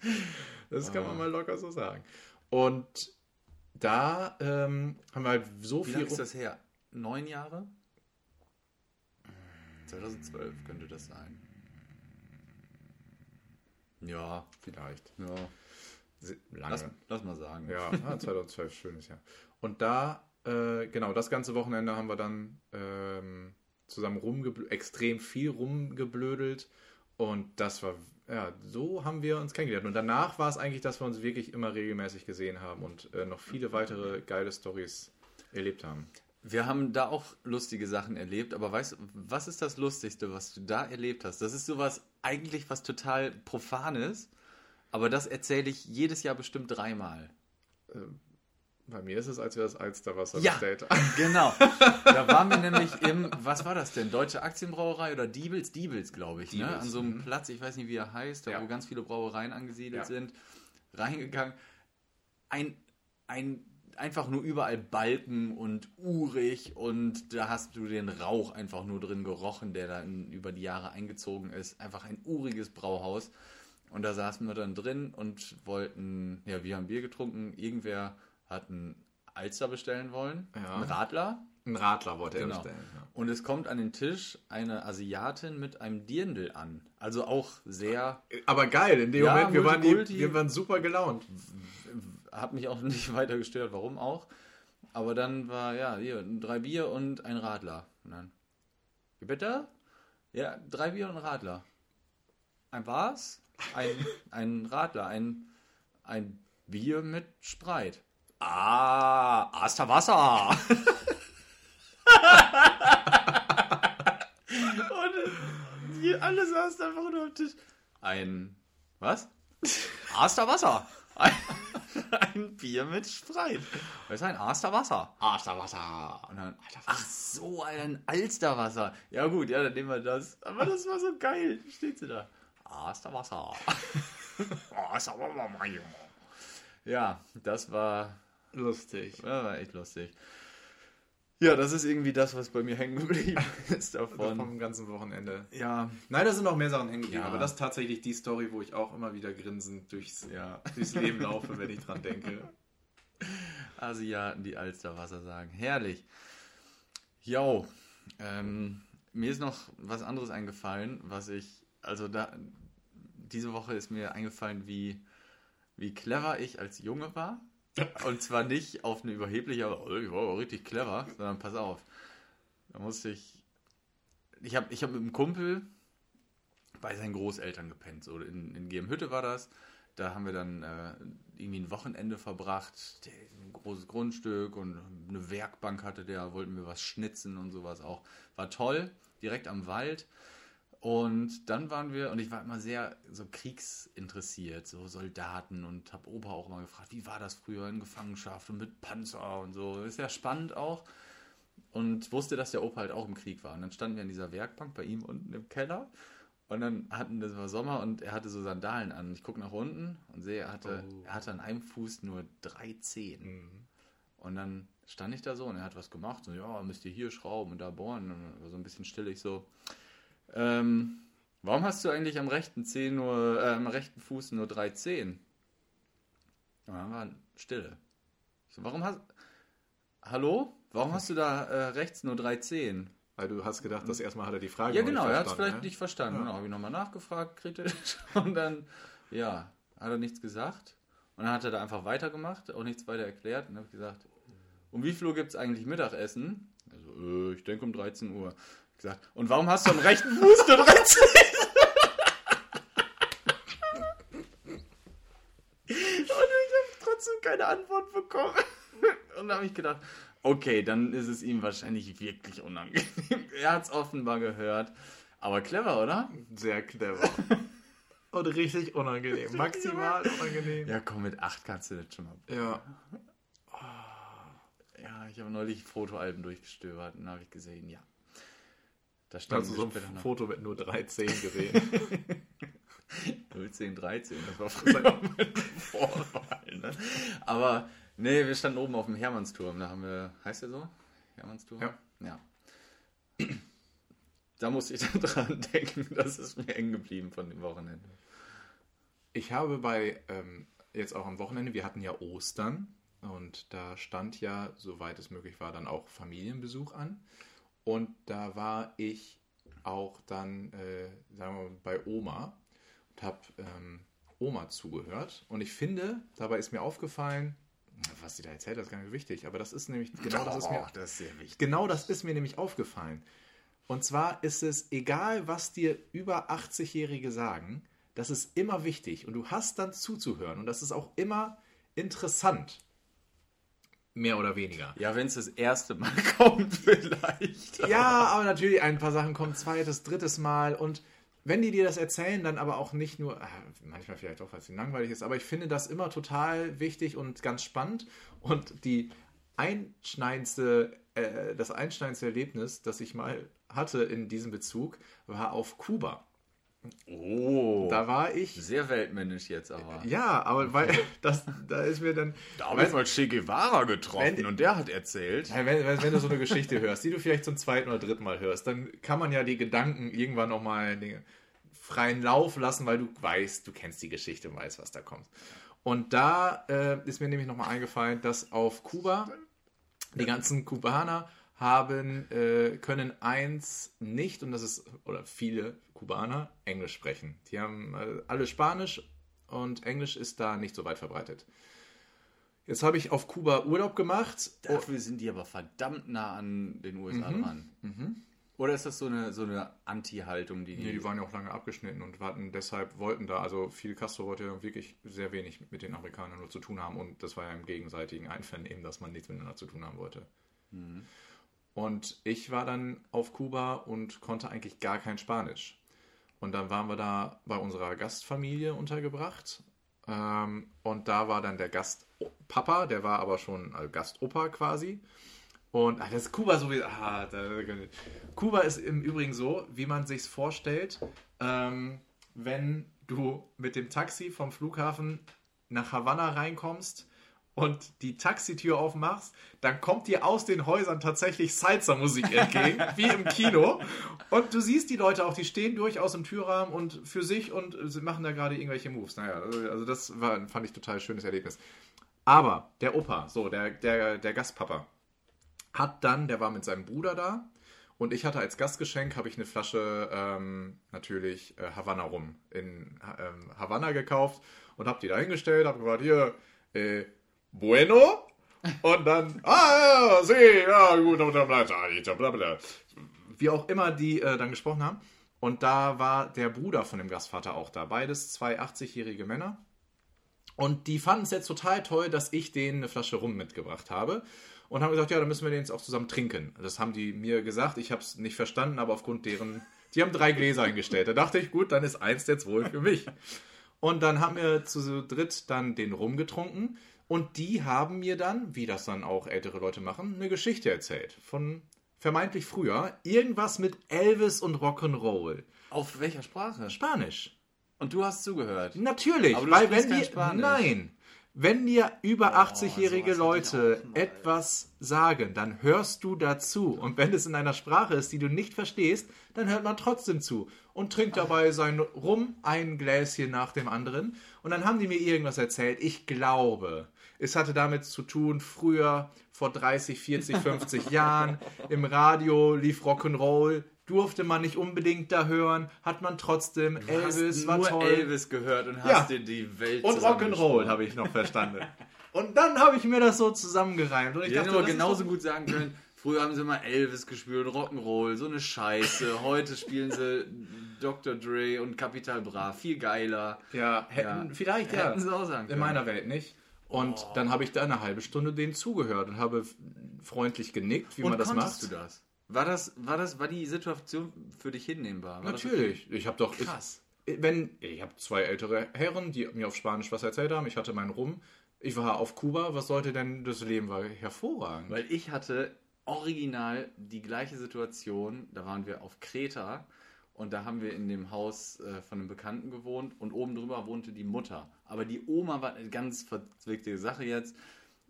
[LAUGHS] das kann man mal locker so sagen. Und da ähm, haben wir halt so Wie viel. lange ist das her? Neun Jahre? 2012 könnte das sein. Ja, Vielleicht. ja. Lange. Lass, lass mal sagen. Ja, [LAUGHS] ah, 2012, schönes Jahr. Und da, äh, genau, das ganze Wochenende haben wir dann ähm, zusammen rumgeblödelt, extrem viel rumgeblödelt. Und das war, ja, so haben wir uns kennengelernt. Und danach war es eigentlich, dass wir uns wirklich immer regelmäßig gesehen haben und äh, noch viele weitere geile Stories erlebt haben. Wir haben da auch lustige Sachen erlebt, aber weißt du, was ist das Lustigste, was du da erlebt hast? Das ist sowas eigentlich was total Profanes, aber das erzähle ich jedes Jahr bestimmt dreimal. Bei mir ist es, als wir das Alsterwasser Ja. bestellt. [LAUGHS] Genau. Da waren wir nämlich im, was war das denn? Deutsche Aktienbrauerei oder Diebels? Diebels, glaube ich. Ne? Diebels, An so einem mhm. Platz, ich weiß nicht, wie er heißt, da Ja. wo ganz viele Brauereien angesiedelt Ja. sind. Reingegangen. Ein, ein, einfach nur überall Balken und urig und da hast du den Rauch einfach nur drin gerochen, der dann über die Jahre eingezogen ist. Einfach ein uriges Brauhaus. Und da saßen wir dann drin und wollten, ja, wir haben Bier getrunken. Irgendwer hat einen Alster bestellen wollen, Ja. einen Radler. Ein Radler wollte er Genau. bestellen. Ja. Und es kommt an den Tisch eine Asiatin mit einem Dirndl an. Also auch sehr, Aber geil, in dem Ja, Moment, wir waren, die, wir waren super gelaunt. Hat mich auch [LAUGHS] nicht weiter gestört, warum auch. Aber dann war, ja, hier, drei Bier und ein Radler. Dann, wie bitte? Ja, drei Bier und ein Radler. Ein was? Ein, [LAUGHS] ein Radler, ein, ein Bier mit Spreit. Ah, Aster Wasser. [LAUGHS] und die, alle saßen einfach nur am Tisch. Ein, was? Aster Wasser. Ein, [LAUGHS] ein Bier mit Spreit. Was ist ein Asterwasser? Asterwasser. Und dann, ach so, ein Alsterwasser. Ja gut, ja, dann nehmen wir das. Aber das war so geil. Steht sie da? Asterwasser. [LAUGHS] Mein Junge. Ja, das war, Lustig. das war echt lustig. Ja, das ist irgendwie das, was bei mir hängen geblieben [LAUGHS] ist davon. Vom ganzen Wochenende. Ja, Nein, da sind noch mehr Sachen hängen geblieben, Ja. aber das ist tatsächlich die Story, wo ich auch immer wieder grinsend durchs, ja. durchs Leben laufe, wenn ich dran denke. Asiaten, die Alsterwasser sagen. Herrlich. Jo, ähm, mir ist noch was anderes eingefallen, was ich, also da, diese Woche ist mir eingefallen, wie, wie clever ich als Junge war. Und zwar nicht auf eine überhebliche, aber oh, richtig clever, sondern pass auf. Da musste ich, ich habe ich hab mit einem Kumpel bei seinen Großeltern gepennt. So in, in Gemhütte war das. Da haben wir dann äh, irgendwie ein Wochenende verbracht. Ein großes Grundstück und eine Werkbank hatte der, wollten wir was schnitzen und sowas auch. War toll, direkt am Wald. Und dann waren wir, und ich war immer sehr so kriegsinteressiert, so Soldaten und habe Opa auch mal gefragt, wie war das früher in Gefangenschaft und mit Panzer und so. Ist ja spannend auch. Und wusste, dass der Opa halt auch im Krieg war. Und dann standen wir in dieser Werkbank bei ihm unten im Keller. Und dann hatten das war Sommer und er hatte so Sandalen an. Ich gucke nach unten und sehe, er hatte, Oh. er hatte an einem Fuß nur drei Zehen. Mhm. Und dann stand ich da so und er hat was gemacht. So, ja, müsst ihr hier schrauben und da bohren. Und so ein bisschen still. Ich so, ähm, warum hast du eigentlich am rechten Zeh nur, äh, am rechten Fuß nur drei Zehen? Und dann war Stille. So, warum hast, hallo? Warum hast du da äh, rechts nur drei Zehen? Weil du hast gedacht, dass erstmal hat er die Frage Ja, genau, er hat es vielleicht ne? nicht verstanden. Ja. Genau, habe ich nochmal nachgefragt, kritisch. [LAUGHS] Und dann, ja, hat er nichts gesagt. Und dann hat er da einfach weitergemacht, auch nichts weiter erklärt. Und dann habe ich gesagt, um wie viel Uhr gibt es eigentlich Mittagessen? Also, äh, ich denke um 13 Uhr. Gesagt, und warum hast du am rechten Fuß nur 13? und ich habe trotzdem keine Antwort bekommen. Und da habe ich gedacht, okay, dann ist es ihm wahrscheinlich wirklich unangenehm. Er hat es offenbar gehört. Aber clever, oder? Sehr clever. Und richtig unangenehm. Maximal unangenehm. Ja, komm, mit 8 kannst du das schon mal. Ja. Ja, ich habe neulich Fotoalben durchgestöbert und habe ich gesehen, ja. Da stand Also so ein noch Foto mit nur 13 gesehen. [LAUGHS] 010, 13, das war früher mein Vorwahl, ne? Aber, nee, wir standen oben auf dem Hermannsturm, da haben wir, heißt der so? Hermannsturm? Ja. Ja. Da musste ich [LAUGHS] dann dran denken, das ist mir eng geblieben von dem Wochenende. Ich habe bei, ähm, jetzt auch am Wochenende, wir hatten ja Ostern und da stand ja, soweit es möglich war, dann auch Familienbesuch an. Und da war ich auch dann, äh, sagen wir mal, bei Oma und habe ähm, Oma zugehört. Und ich finde, dabei ist mir aufgefallen, was sie da erzählt, das ist gar nicht wichtig, aber das ist nämlich, [LAUGHS] genau das ist mir, Oh, das ist sehr wichtig. Genau das ist mir nämlich aufgefallen. Und zwar ist es egal, was dir über 80-Jährige sagen, das ist immer wichtig und du hast dann zuzuhören und das ist auch immer interessant. Mehr oder weniger. Ja, wenn es das erste Mal [LAUGHS] kommt, vielleicht. Ja, aber natürlich, ein paar Sachen kommen zweites, drittes Mal und wenn die dir das erzählen, dann aber auch nicht nur, ah, manchmal vielleicht auch, weil es ihnen langweilig ist, aber ich finde das immer total wichtig und ganz spannend und die einschneidendste, äh, das einschneidendste Erlebnis, das ich mal hatte in diesem Bezug, war auf Kuba. Oh, Da war ich, sehr weltmännisch jetzt aber. ja, aber weil, [LAUGHS] das, da ist mir dann, Da habe ich mal Che Guevara getroffen Wenn- und der hat erzählt. Wenn, wenn wenn du so eine Geschichte [LAUGHS] hörst, die du vielleicht zum zweiten oder dritten Mal hörst, dann kann man ja die Gedanken irgendwann auch mal den freien Lauf lassen, weil du weißt, du kennst die Geschichte und weißt, was da kommt. Und da äh, ist mir nämlich nochmal eingefallen, dass auf Kuba die ganzen Kubaner haben, äh, können eins nicht, und das ist, oder viele Kubaner, Englisch sprechen. Die haben äh, alle Spanisch und Englisch ist da nicht so weit verbreitet. Jetzt habe ich auf Kuba Urlaub gemacht. Dafür sind die aber verdammt nah an den USA dran. Oder ist das so eine, so eine Anti-Haltung, die die. Nee, die waren ja auch lange abgeschnitten und hatten deshalb wollten da, also Fidel Castro wollte ja wirklich sehr wenig mit den Amerikanern nur zu tun haben und das war ja im gegenseitigen Einvernehmen, dass man nichts miteinander zu tun haben wollte. Und ich war dann auf Kuba und konnte eigentlich gar kein Spanisch. Und dann waren wir da bei unserer Gastfamilie untergebracht. Ähm, und da war dann der Gastpapa, der war aber schon also Gastopa quasi. Und ah, das ist Kuba so wie. Ah, da, Kuba ist im Übrigen so, wie man sich's vorstellt, ähm, wenn du mit dem Taxi vom Flughafen nach Havanna reinkommst und die Taxitür aufmachst, dann kommt dir aus den Häusern tatsächlich Salsa-Musik [LAUGHS] entgegen, wie im Kino. Und du siehst die Leute auch, die stehen durchaus im Türrahmen und für sich und sie machen da gerade irgendwelche Moves. Naja, also das war, fand ich total schönes Erlebnis. Aber der Opa, so, der, der, der Gastpapa, hat dann, der war mit seinem Bruder da und ich hatte als Gastgeschenk, habe ich eine Flasche ähm, natürlich äh, Havanna rum in ähm, Havanna gekauft und habe die da hingestellt, habe gesagt, hier, äh, bueno? Und dann, ah, ja, sí, ja, gut, bla, bla, bla, bla, bla. Wie auch immer die äh, dann gesprochen haben. Und da war der Bruder von dem Gastvater auch da. Beides zwei 80-jährige Männer. Und die fanden es jetzt total toll, dass ich denen eine Flasche Rum mitgebracht habe. Und haben gesagt, ja, dann müssen wir den jetzt auch zusammen trinken. Das haben die mir gesagt. Ich habe es nicht verstanden, aber aufgrund deren... Die haben drei Gläser eingestellt. Da dachte ich, gut, dann ist eins jetzt wohl für mich. Und dann haben wir zu dritt dann den Rum getrunken. Und die haben mir dann, wie das dann auch ältere Leute machen, eine Geschichte erzählt. Von vermeintlich früher. Irgendwas mit Elvis und Rock'n'Roll. Auf welcher Sprache? Spanisch. Und du hast zugehört. Natürlich, Aber du weil wenn kein die, Spanisch. nein, wenn dir über 80-jährige sowas hatte ich Leute etwas sagen, dann hörst du dazu. Und wenn es in einer Sprache ist, die du nicht verstehst, dann hört man trotzdem zu und trinkt dabei sein Rum, ein Gläschen nach dem anderen. Und dann haben die mir irgendwas erzählt. Ich glaube, es hatte damit zu tun, früher, vor 30, 40, 50 Jahren, im Radio lief Rock'n'Roll. durfte man nicht unbedingt da hören, hat man trotzdem Du Elvis war toll. Elvis gehört und hast Ja. dir die Welt und Rock'n'Roll habe ich noch verstanden. [LAUGHS] und dann habe ich mir das so zusammengereimt und ich dachte, aber genauso gut sagen können, früher haben sie mal Elvis gespielt, Rock'n'Roll, so eine Scheiße. Heute spielen sie Dr. Dre und Capital Bra, viel geiler. Ja, hätten, Ja. vielleicht ja. Hätten sie auch sagen In können. meiner Welt nicht. Und dann habe ich da eine halbe Stunde denen zugehört und habe freundlich genickt, wie und man das macht. du das? War das, war das, war die Situation für dich hinnehmbar? War Natürlich. Ich habe doch. Krass. Ich, wenn ich habe zwei ältere Herren, die mir auf Spanisch was erzählt haben. Ich hatte meinen Rum. Ich war auf Kuba. Was sollte denn das Leben war hervorragend? Weil ich hatte original die gleiche Situation. Da waren wir auf Kreta und da haben wir in dem Haus äh, von einem Bekannten gewohnt und oben drüber wohnte die Mutter. Aber die Oma war eine ganz verzwickte Sache jetzt.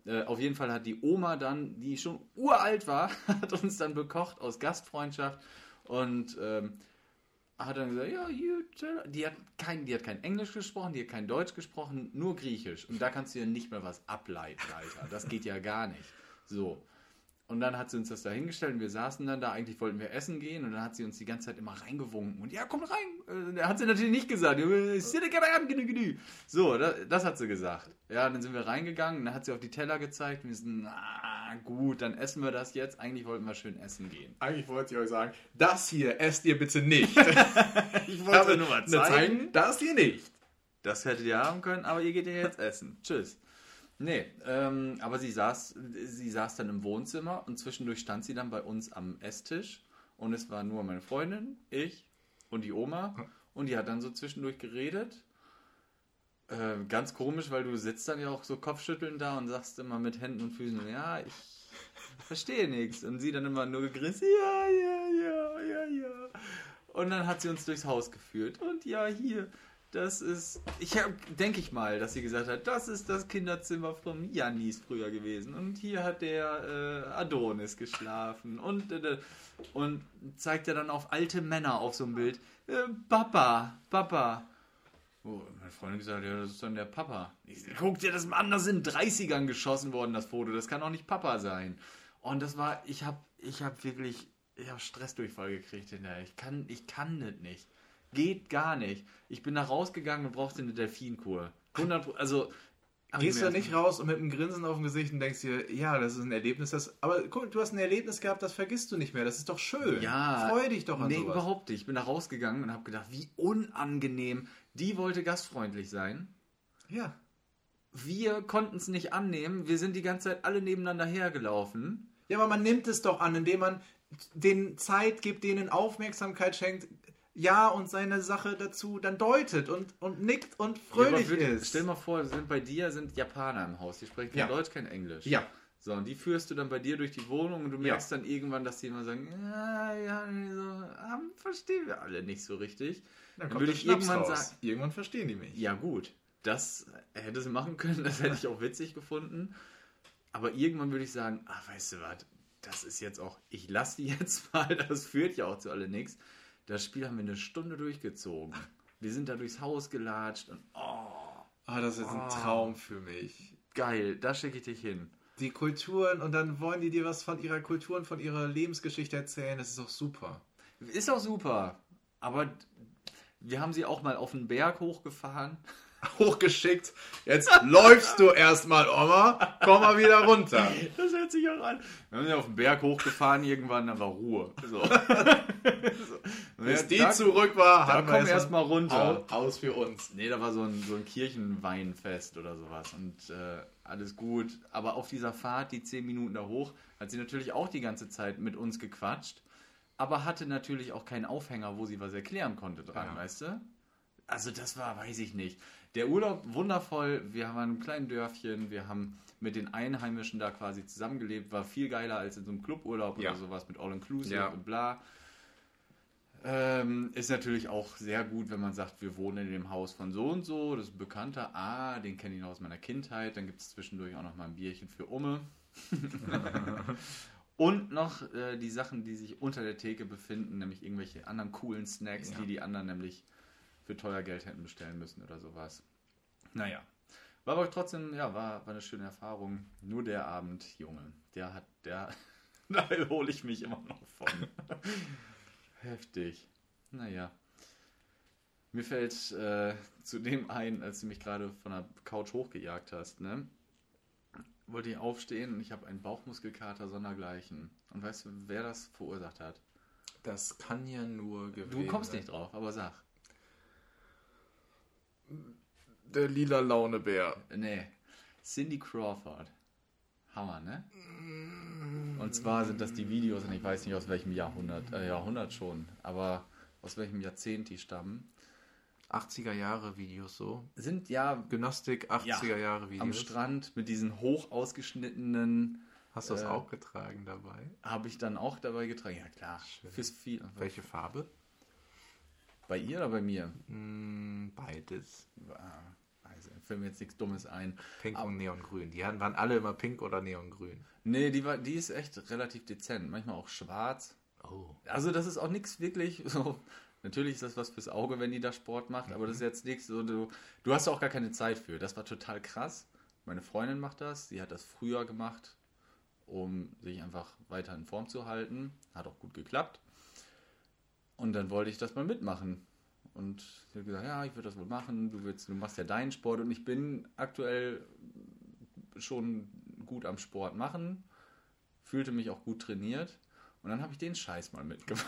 Äh, auf jeden Fall hat die Oma dann, die schon uralt war, [LAUGHS] hat uns dann bekocht aus Gastfreundschaft und ähm, hat dann gesagt, ja, you tell-" die hat, kein, die hat kein Englisch gesprochen, die hat kein Deutsch gesprochen, nur Griechisch. Und da kannst du ja nicht mehr was ableiten, Alter. Das geht ja gar nicht. So. Und dann hat sie uns das da hingestellt und wir saßen dann da, eigentlich wollten wir essen gehen und dann hat sie uns die ganze Zeit immer reingewunken und ja, komm rein. Äh, hat sie natürlich nicht gesagt. So, das, das hat sie gesagt. Ja, dann sind wir reingegangen, dann hat sie auf die Teller gezeigt und wir sind, na gut, dann essen wir das jetzt. Eigentlich wollten wir schön essen gehen. Eigentlich wollte ich euch sagen, das hier esst ihr bitte nicht. [LAUGHS] Ich Aber nur mal eine Zeit, das hier nicht. Das hättet ihr haben können, aber ihr geht ja jetzt essen. Tschüss. Nee, ähm, aber sie saß, sie saß dann im Wohnzimmer und zwischendurch stand sie dann bei uns am Esstisch und es war nur meine Freundin, ich und die Oma und die hat dann so zwischendurch geredet. Äh, ganz komisch, weil du sitzt dann ja auch so kopfschütteln da und sagst immer mit Händen und Füßen, ja, ich verstehe nichts. Und sie dann immer nur gegrinst, ja, ja, ja, ja, ja. Und dann hat sie uns durchs Haus geführt. Und ja, hier, das ist, ich hab, denke ich mal, dass sie gesagt hat, das ist das Kinderzimmer von Jannis früher gewesen. Und hier hat der äh, Adonis geschlafen. Und, äh, und zeigt ja dann auf alte Männer auf so einem Bild. Äh, Papa, Papa. Oh, meine Freundin gesagt, ja, das ist dann der Papa. Ich, guck dir das mal an, das sind 30ern geschossen worden, das Foto. Das kann auch nicht Papa sein. Und das war, ich habe ich hab wirklich, ich habe Stressdurchfall gekriegt hinterher. Ich kann, ich kann das nicht. Geht gar nicht. Ich bin da rausgegangen und brauchte eine Delfinkur. 100, Pro- also. Gehst du erst- nicht raus und mit einem Grinsen auf dem Gesicht und denkst dir, ja, das ist ein Erlebnis, das. Aber guck, du hast ein Erlebnis gehabt, das vergisst du nicht mehr. Das ist doch schön. Ja. Freu dich doch an Nee, sowas. überhaupt nicht. Ich bin da rausgegangen und habe gedacht, wie unangenehm. Die wollte gastfreundlich sein. Ja. Wir konnten es nicht annehmen. Wir sind die ganze Zeit alle nebeneinander hergelaufen. Ja, aber man nimmt es doch an, indem man den Zeit gibt, denen Aufmerksamkeit schenkt, ja und seine Sache dazu dann deutet und, und nickt und fröhlich Ja, würde- ist. Stell mal vor, sind bei dir sind Japaner im Haus, die sprechen kein Ja. Deutsch, kein Englisch. Ja. So, und die führst du dann bei dir durch die Wohnung und du merkst dann irgendwann, dass die immer sagen, ja, ja, so, ah, verstehen wir alle nicht so richtig. dann würde der ich irgendwann raus. sagen, Irgendwann verstehen die mich. ja gut, das hätte sie machen können, [LAUGHS] das hätte ich auch witzig gefunden. Aber irgendwann würde ich sagen, ah, weißt du was, das ist jetzt auch, ich lasse die jetzt [LAUGHS] mal, das führt ja auch zu alle nichts. Das Spiel haben wir eine Stunde durchgezogen. Wir sind da durchs Haus gelatscht und oh, Ah, das ist ein Ah. Traum für mich. geil, da schicke ich dich hin. Die Kulturen und dann wollen die dir was von ihrer Kultur und von ihrer Lebensgeschichte erzählen. Das ist doch super. Ist auch super. Aber wir haben sie auch mal auf den Berg hochgefahren. [LAUGHS] Hochgeschickt. Jetzt läufst du erstmal, Oma. Komm mal wieder runter. Das hört sich auch an. Wir haben sie auf den Berg hochgefahren, irgendwann, dann war Ruhe. So. [LAUGHS] [LAUGHS] Bis die da, zurück war, da haben wir erstmal runter. Au- Aus für uns. Nee, da war so ein, so ein Kirchenweinfest oder sowas und äh, alles gut. Aber auf dieser Fahrt, die zehn Minuten da hoch, hat sie natürlich auch die ganze Zeit mit uns gequatscht, aber hatte natürlich auch keinen Aufhänger, wo sie was erklären konnte dran, Ja. weißt du? Also das war, weiß ich nicht. Der Urlaub wundervoll. Wir haben in einem kleinen Dörfchen, wir haben mit den Einheimischen da quasi zusammengelebt, war viel geiler als in so einem Cluburlaub Ja. oder sowas mit All-Inclusive Ja. und bla. Ähm, ist natürlich auch sehr gut, wenn man sagt, wir wohnen in dem Haus von so und so, das ist ein Bekannter, ah, den kenne ich noch aus meiner Kindheit, dann gibt es zwischendurch auch noch mal ein Bierchen für Umme. [LAUGHS] und noch äh, die Sachen, die sich unter der Theke befinden, nämlich irgendwelche anderen coolen Snacks, Ja. die die anderen nämlich für teuer Geld hätten bestellen müssen oder sowas. Naja. War aber trotzdem, ja, war, war eine schöne Erfahrung. Nur der Abend, Junge, der hat, der, [LAUGHS] da hole ich mich immer noch von. Heftig. Naja. Mir fällt äh, zu dem ein, als du mich gerade von der Couch hochgejagt hast, ne? Wollte ich aufstehen und ich habe einen Bauchmuskelkater sondergleichen. Und weißt du, wer das verursacht hat? Das kann ja nur gewesen Du kommst nicht drauf, aber sag. Der lila Launebär. Nee. Cindy Crawford. Hammer, ne? Und zwar sind das die Videos, und ich weiß nicht aus welchem Jahrhundert, äh, Jahrhundert schon, aber aus welchem Jahrzehnt die stammen. 80er Jahre Videos so. Sind ja Gymnastik 80er Jahre Videos. am Strand mit diesen hoch ausgeschnittenen, Hast du das Äh, auch getragen dabei? habe ich dann auch dabei getragen. Ja klar, Schön. fürs viel. Welche Farbe? Bei ihr oder bei mir? Hm, beides. Ah, Fällt mir jetzt nichts Dummes ein. Pink Aber- und Neongrün. Die waren alle immer pink oder neongrün. Nee, die, war, die ist echt relativ dezent. Manchmal auch schwarz. Oh. Also das ist auch nichts wirklich so. Natürlich ist das was fürs Auge, wenn die da Sport macht, aber das ist jetzt nichts so. Du, du hast auch gar keine Zeit für. Das war total krass. Meine Freundin macht das. Sie hat das früher gemacht, um sich einfach weiter in Form zu halten. Hat auch gut geklappt. Und dann wollte ich das mal mitmachen. Und sie hat gesagt, ja, ich würde das wohl machen. Du, willst, du machst ja deinen Sport und ich bin aktuell schon gut am Sport machen. Fühlte mich auch gut trainiert. Und dann habe ich den Scheiß mal mitgemacht.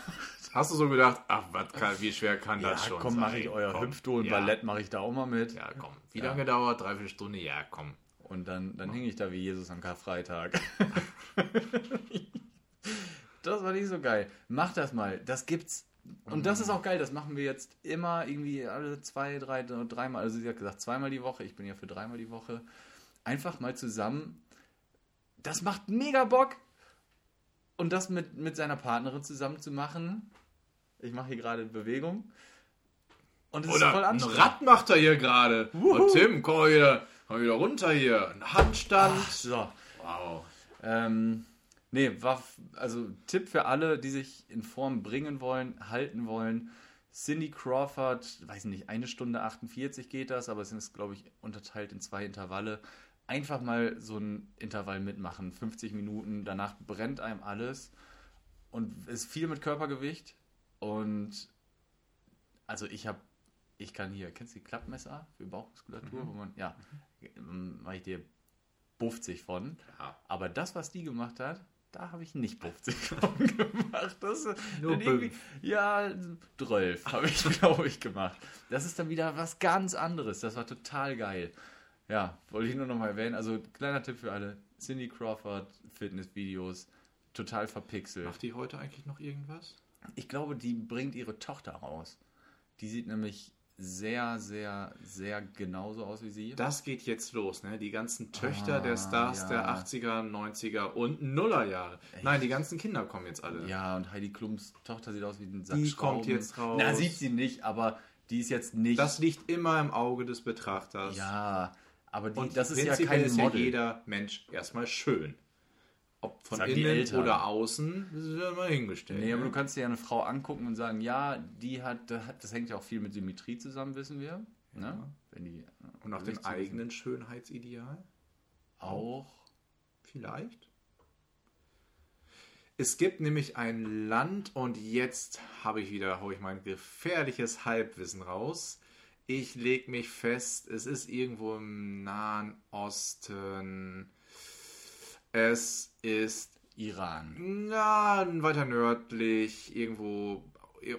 Hast du so gedacht, ach, was kann, wie schwer kann das schon komm, sein? mache ich euer Komm, Hüftdolen, ja. Ballett mache ich da auch mal mit. Ja, komm. Wie Ja. lange dauert? Dreiviertel Stunde? Ja, komm. Und dann, dann hing ich da wie Jesus am Karfreitag. [LAUGHS] das war nicht so geil. Mach das mal. Das gibt's. Und das ist auch geil. Das machen wir jetzt immer irgendwie alle zwei, drei, dreimal. Also sie hat gesagt zweimal die Woche. Ich bin ja für dreimal die Woche. Einfach mal zusammen. Das macht mega Bock. Und das mit, mit seiner Partnerin zusammen zu machen. Ich mache hier gerade Bewegung. Und es ist voll Oder ein anstrengend. Rad macht er hier gerade. Oh, Tim, komm mal wieder, komm wieder runter hier. Ein Handstand. Ach, so. Wow. Ähm, nee, war, also Tipp für alle, die sich in Form bringen wollen, halten wollen. Cindy Crawford, weiß nicht, eine Stunde 48 geht das, aber es ist, glaube ich, unterteilt in zwei Intervalle. Einfach mal so ein Intervall mitmachen, 50 Minuten, danach brennt einem alles und es ist viel mit Körpergewicht und also ich habe, ich kann hier, kennst du die Klappmesser für Bauchmuskulatur, wo man, ja, mache ich dir 50 von. Ja. Aber das, was die gemacht hat, da habe ich nicht 50 von [LAUGHS] gemacht. Das, ist Nur fünf. Ja, 12 habe ich, [LAUGHS] glaube ich, gemacht. Das ist dann wieder was ganz anderes. Das war total geil. Ja, wollte ich nur noch mal erwähnen. Also, kleiner Tipp für alle. Cindy Crawford Fitnessvideos, total verpixelt. Macht die heute eigentlich noch irgendwas? Ich glaube, die bringt ihre Tochter raus. Die sieht nämlich sehr, sehr, sehr genauso aus wie sie. Das geht jetzt los, ne? Die ganzen Töchter Ah, der Stars ja. der 80er, 90er und Nullerjahre. Nein, die ganzen Kinder kommen jetzt alle. Ja, und Heidi Klums Tochter sieht aus wie ein Sack Die Schrauben. kommt jetzt raus. Na, sieht sie nicht, aber die ist jetzt nicht. Das liegt immer im Auge des Betrachters. ja, aber die, Und das ist ja kein ist Model. ja jeder Mensch erstmal schön. Ob von Sagen innen oder außen, das ist ja mal hingestellt. Nee, aber ne? du kannst dir ja eine Frau angucken und sagen, ja, die hat, das hängt ja auch viel mit Symmetrie zusammen, wissen wir. Ne? Wenn die, Und nach dem eigenen Schönheitsideal? Auch. Vielleicht. Es gibt nämlich ein Land und jetzt habe ich wieder, hau ich mein gefährliches Halbwissen raus. Ich lege mich fest, es ist irgendwo im Nahen Osten. Es ist Iran. na, weiter nördlich, irgendwo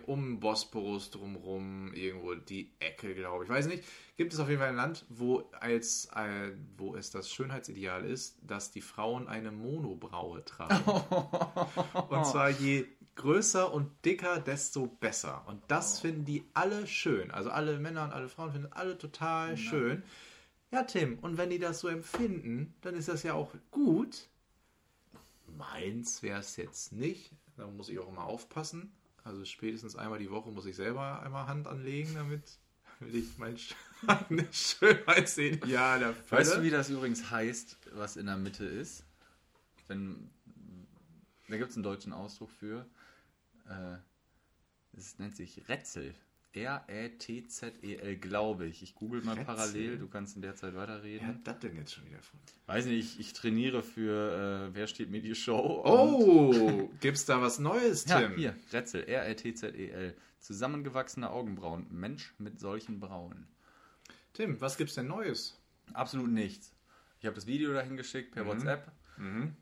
um Bosporus drumrum, irgendwo die Ecke, glaube ich. Weiß nicht. Gibt es auf jeden Fall ein Land, wo, als, äh, wo es das Schönheitsideal ist, dass die Frauen eine Monobraue tragen. [LAUGHS] und zwar je größer und dicker, desto besser. Und das finden die alle schön. Also alle Männer und alle Frauen finden alle total schön. Ja, Tim, und wenn die das so empfinden, dann ist das ja auch gut. Meins wäre es jetzt nicht. Da muss ich auch immer aufpassen. Also spätestens einmal die Woche muss ich selber einmal Hand anlegen, damit, damit ich mein Sch- [LAUGHS] eigenes Schönheitsideal erfülle. Weißt du, wie das übrigens heißt, was in der Mitte ist? Wenn, da gibt es einen deutschen Ausdruck für. Äh, Es nennt sich Rätsel. R-E-T-Z-E-L, E glaube ich. Ich google mal Rätsel? parallel, du kannst in der Zeit Wer weiterreden. hat das denn jetzt schon wieder von? Weiß nicht, ich, ich trainiere für äh, Wer steht mir die Show? Oh, [LAUGHS] gibt's da was Neues, Ja, Tim? hier, Rätsel, R-E-T-Z-E-L. Zusammengewachsene Augenbrauen. Mensch mit solchen Brauen. Tim, was gibt's denn Neues? Absolut nichts. Ich habe das Video dahin geschickt per WhatsApp.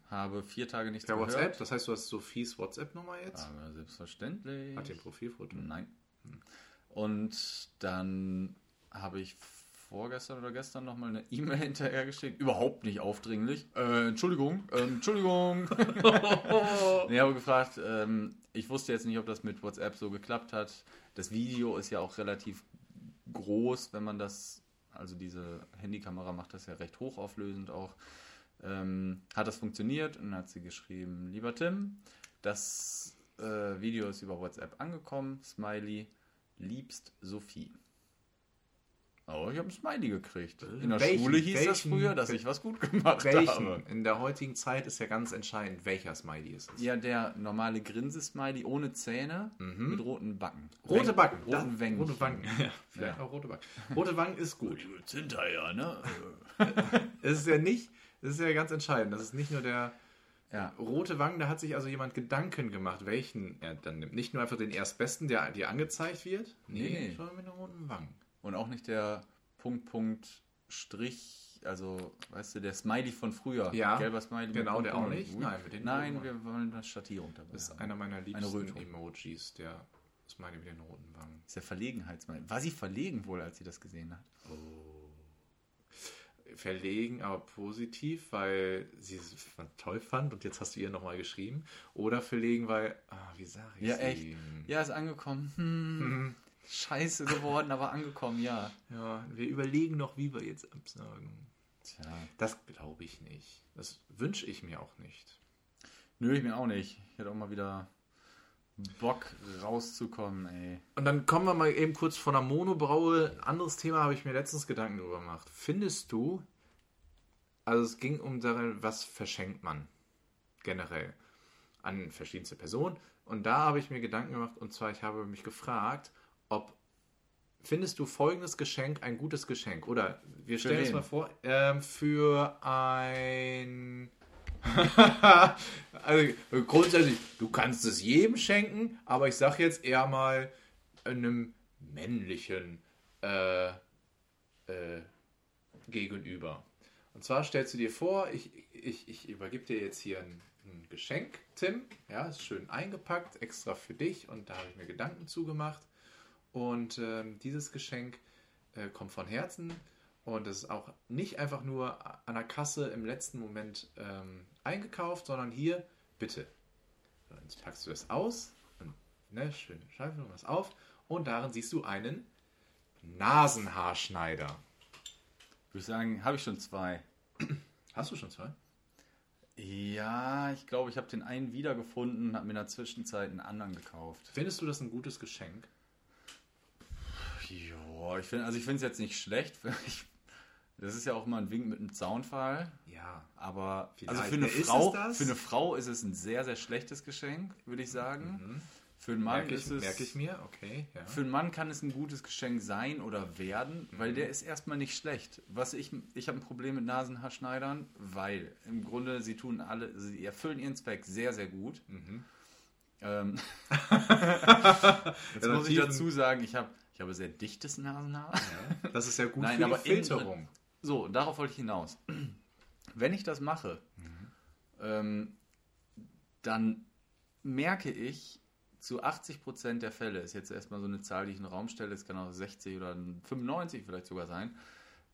Habe vier Tage nichts Per gehört. WhatsApp? Das heißt, du hast Sophies WhatsApp-Nummer jetzt? Aber selbstverständlich. Hat den Profilfoto. Nein. Und dann habe ich vorgestern oder gestern nochmal eine E-Mail [LAUGHS] hinterher geschickt. Überhaupt nicht aufdringlich. Äh, Entschuldigung, ähm, Entschuldigung. [LAUGHS] nee, habe gefragt, ähm, ich wusste jetzt nicht, ob das mit WhatsApp so geklappt hat. Das Video ist ja auch relativ groß, wenn man das, also diese Handykamera macht das ja recht hochauflösend auch. Ähm, hat das funktioniert? Und dann hat sie geschrieben, lieber Tim, das äh, Video ist über WhatsApp angekommen. Smiley, liebst Sophie. Oh, ich habe ein Smiley gekriegt. In der Welchen? Schule hieß das Welchen? früher, dass ich was gut gemacht Welchen? habe. In der heutigen Zeit ist ja ganz entscheidend, welcher Smiley ist es. Ja, der normale Grinse-Smiley ohne Zähne mit roten Backen. Rote Backen. Roten Wänkchen. Rote Wangen. [LAUGHS] Ja, vielleicht Ja. auch rote Wangen. Rote Wangen ist gut. [LAUGHS] Hinterher, ne? [LAUGHS] Es ist ja nicht, das ist ja ganz entscheidend. Das ist nicht nur der ja. rote Wangen, da hat sich also jemand Gedanken gemacht, welchen er dann nimmt. Nicht nur einfach den erstbesten, der dir angezeigt wird. Nee. sondern mit den roten Wangen. Und auch nicht der Punkt, Punkt, Strich, also, weißt du, der Smiley von früher. Ja, Gelber Smiley. genau, der auch nicht. Nein, mit den Nein, wir wollen eine Schattierung dabei. Das ist haben. einer meiner liebsten Rötung. Emojis, der Smiley mit den roten Wangen. Das ist der Verlegenheitsmiley. War sie verlegen wohl, als sie das gesehen hat? Verlegen, aber positiv, weil sie es toll fand und jetzt hast du ihr nochmal geschrieben. Oder verlegen, weil, ah, wie sage ich Ja, sie? echt. Ja, ist angekommen. Hm, Scheiße geworden, aber angekommen, ja. Ja, wir überlegen noch, wie wir jetzt absagen. Tja. Das glaube ich nicht. Das wünsche ich mir auch nicht. Nö, ich mir auch nicht. Ich hätte auch mal wieder Bock rauszukommen, ey. Und dann kommen wir mal eben kurz von der Monobraue. Ein anderes Thema habe ich mir letztens Gedanken drüber gemacht. Findest du, also es ging um darin, was verschenkt man generell an verschiedenste Personen. Und da habe ich mir Gedanken gemacht, und zwar, ich habe mich gefragt, ob findest du folgendes Geschenk ein gutes Geschenk? Oder wir stellen uns wen? mal vor, ähm, für ein [LAUGHS] also grundsätzlich, du kannst es jedem schenken, aber ich sag jetzt eher mal einem männlichen äh, äh, Gegenüber. Und zwar stellst du dir vor, ich, ich, ich übergebe dir jetzt hier ein, ein Geschenk, Tim. Ja, ist schön eingepackt, extra für dich und da habe ich mir Gedanken zugemacht. Und ähm, dieses Geschenk äh, kommt von Herzen und es ist auch nicht einfach nur an der Kasse im letzten Moment ähm, eingekauft, sondern hier, bitte. Jetzt packst du das aus und ne, schön scheifen wir das auf und darin siehst du einen Nasenhaarschneider. Würde ich sagen, habe ich schon zwei. [CLEARS THROAT] Hast du schon zwei? Ja, ich glaube, ich habe den einen wiedergefunden und habe mir in der Zwischenzeit einen anderen gekauft. Findest du das ein gutes Geschenk? Ja, ich finde, also ich finde es jetzt nicht schlecht. [LAUGHS] Ich, das ist ja auch mal ein Wink mit einem Zaunfall. Ja. Aber also für eine, Frau, für eine Frau ist es ein sehr, sehr schlechtes Geschenk, würde ich sagen. Für einen Mann Merke ich, ist es. merke ich mir, okay. Ja. Für einen Mann kann es ein gutes Geschenk sein oder werden, weil der ist erstmal nicht schlecht. Was ich, ich habe ein Problem mit Nasenhaarschneidern, weil im Grunde sie tun alle, sie erfüllen ihren Zweck sehr, sehr gut. Ähm, [LAUGHS] Jetzt muss ich dazu sagen, ich habe, ich habe sehr dichtes Nasenhaar. Das ist ja gut Nein, für aber die Filterung. So, darauf wollte ich hinaus. Wenn ich das mache, ähm, dann merke ich, zu 80% der Fälle, ist jetzt erstmal so eine Zahl, die ich in den Raum stelle, es kann auch 60 oder 95 vielleicht sogar sein,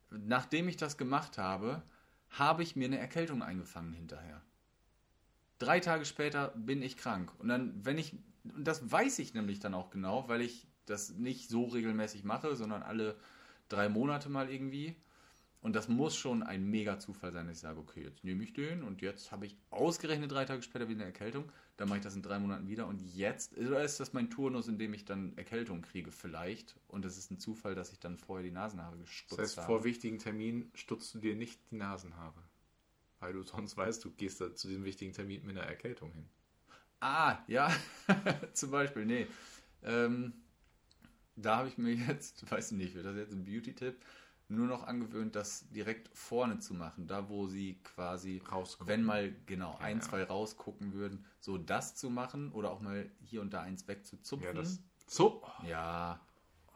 nachdem ich das gemacht habe, habe ich mir eine Erkältung eingefangen hinterher. Drei Tage später bin ich krank. Und dann, wenn ich, und das weiß ich nämlich dann auch genau, weil ich das nicht so regelmäßig mache, sondern alle drei Monate mal irgendwie. Und das muss schon ein mega Zufall sein, dass ich sage, okay, jetzt nehme ich den und jetzt habe ich ausgerechnet drei Tage später wieder eine Erkältung. Dann mache ich das in drei Monaten wieder und jetzt oder ist das mein Turnus, in dem ich dann Erkältung kriege vielleicht. Und es ist ein Zufall, dass ich dann vorher die Nasenhaare gestutzt Das heißt, habe. vor wichtigen Terminen stutzt du dir nicht die Nasenhaare. Weil du sonst weißt, du gehst da zu diesem wichtigen Termin mit einer Erkältung hin. Ah, ja, [LAUGHS] zum Beispiel, nee. Ähm, da habe ich mir jetzt, [LAUGHS] weiß ich nicht, wird das jetzt ein Beauty-Tipp, nur noch angewöhnt, das direkt vorne zu machen, da wo sie quasi Rausgucken. wenn mal genau ein, ja. zwei rausgucken würden, so das zu machen oder auch mal hier und da eins wegzuzupfen. Ja, das. So. ja,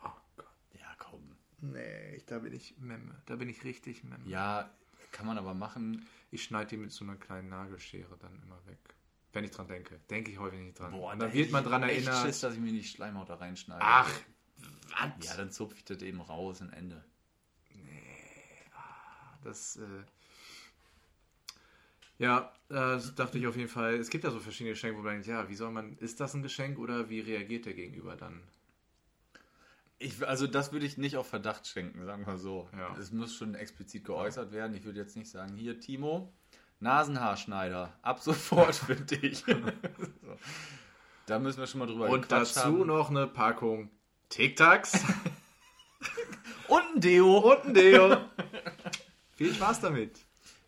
Oh Gott. ja, komm. Nee, ich, da bin ich Memme. Da bin ich richtig Memme. Ja, kann man aber machen. Ich schneide die mit so einer kleinen Nagelschere dann immer weg. Wenn ich dran denke. Denke ich häufig nicht dran. Boah, da dann wird man dran erinnert. Schiss, dass ich mir die Schleimhaut da reinschneide. Ach, was? Ja, dann zupfe ich das eben raus und Ende. Das, äh ja, das dachte ich auf jeden Fall. Es gibt ja so verschiedene Geschenke, wo man denkt, ja, wie soll man, ist das ein Geschenk oder wie reagiert der Gegenüber dann? Ich, also das würde ich nicht auf Verdacht schenken, sagen wir so. Ja. Es muss schon explizit geäußert werden. Ich würde jetzt nicht sagen, hier Timo, Nasenhaarschneider, ab sofort [LAUGHS] für dich. [LAUGHS] so. Da müssen wir schon mal drüber Und dazu haben. noch eine Packung Tic-Tacs [LAUGHS] Und ein Deo. und ein Deo. Viel Spaß damit.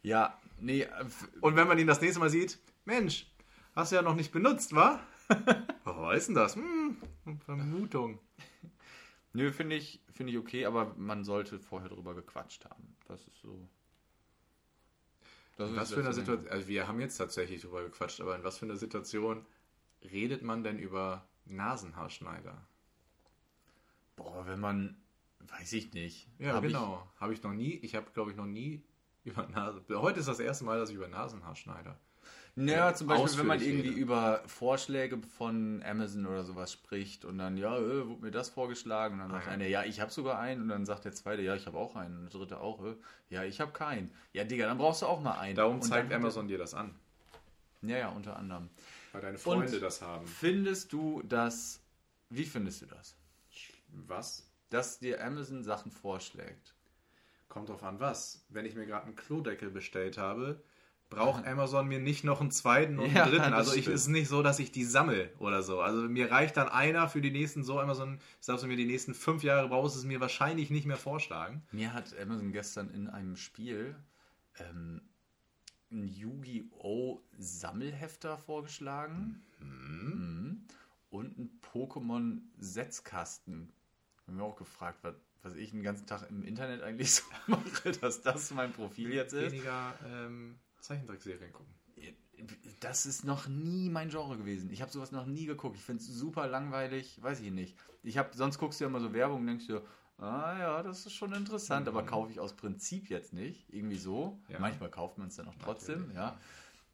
Ja, nee, äh, Und wenn man ihn das nächste Mal sieht, Mensch, hast du ja noch nicht benutzt, wa? [LAUGHS] Was ist denn das? Hm, Vermutung. [LAUGHS] nö, finde ich, finde ich okay, aber man sollte vorher drüber gequatscht haben. Das ist so. Das In was für so- Situation, also wir haben jetzt tatsächlich drüber gequatscht, aber in was für einer Situation redet man denn über Nasenhaarschneider? Boah, wenn man, weiß ich nicht. Ja, Hab genau. Habe ich noch nie, ich habe glaube ich noch nie [LAUGHS] über Nase. Heute ist das erste Mal, dass ich über Nasenhaar schneide. Naja, Ja, zum Beispiel, wenn man irgendwie rede. über Vorschläge von Amazon oder sowas spricht und dann, ja, äh, wurde mir das vorgeschlagen und dann sagt Ah, einer, ja, ich habe sogar einen und dann sagt der zweite, ja, ich habe auch einen und der dritte auch, äh, ja, ich habe keinen. Ja, Digga, dann brauchst du auch mal einen. Darum Und zeigt Amazon dir das an. Ja, ja, unter anderem. Weil deine Freunde das haben. Findest du das, wie findest du das? Was? Dass dir Amazon Sachen vorschlägt. Kommt drauf an, was. Wenn ich mir gerade einen Klodeckel bestellt habe, braucht Amazon mir nicht noch einen zweiten und einen Ja, dritten. Also ich ist nicht so, dass ich die sammle oder so. Also mir reicht dann einer für die nächsten, so Amazon, sagst du mir, die nächsten fünf Jahre brauchst es mir wahrscheinlich nicht mehr vorschlagen. Mir hat Amazon gestern in einem Spiel ähm, ein Yu-Gi-Oh! Sammelhefter vorgeschlagen Mhm. und ein Pokémon Setzkasten. Haben wir auch gefragt, was, was ich den ganzen Tag im Internet eigentlich so [LAUGHS] mache, dass das mein Profil jetzt ist. Weniger ähm, Zeichentrickserien gucken. Das ist noch nie mein Genre gewesen. Ich habe sowas noch nie geguckt. Ich finde es super langweilig, weiß ich nicht. Ich habe, sonst guckst du ja immer so Werbung und denkst dir, ah ja, das ist schon interessant, aber kaufe ich aus Prinzip jetzt nicht. Irgendwie so. Ja. Manchmal kauft man es dann auch trotzdem, Natürlich, ja.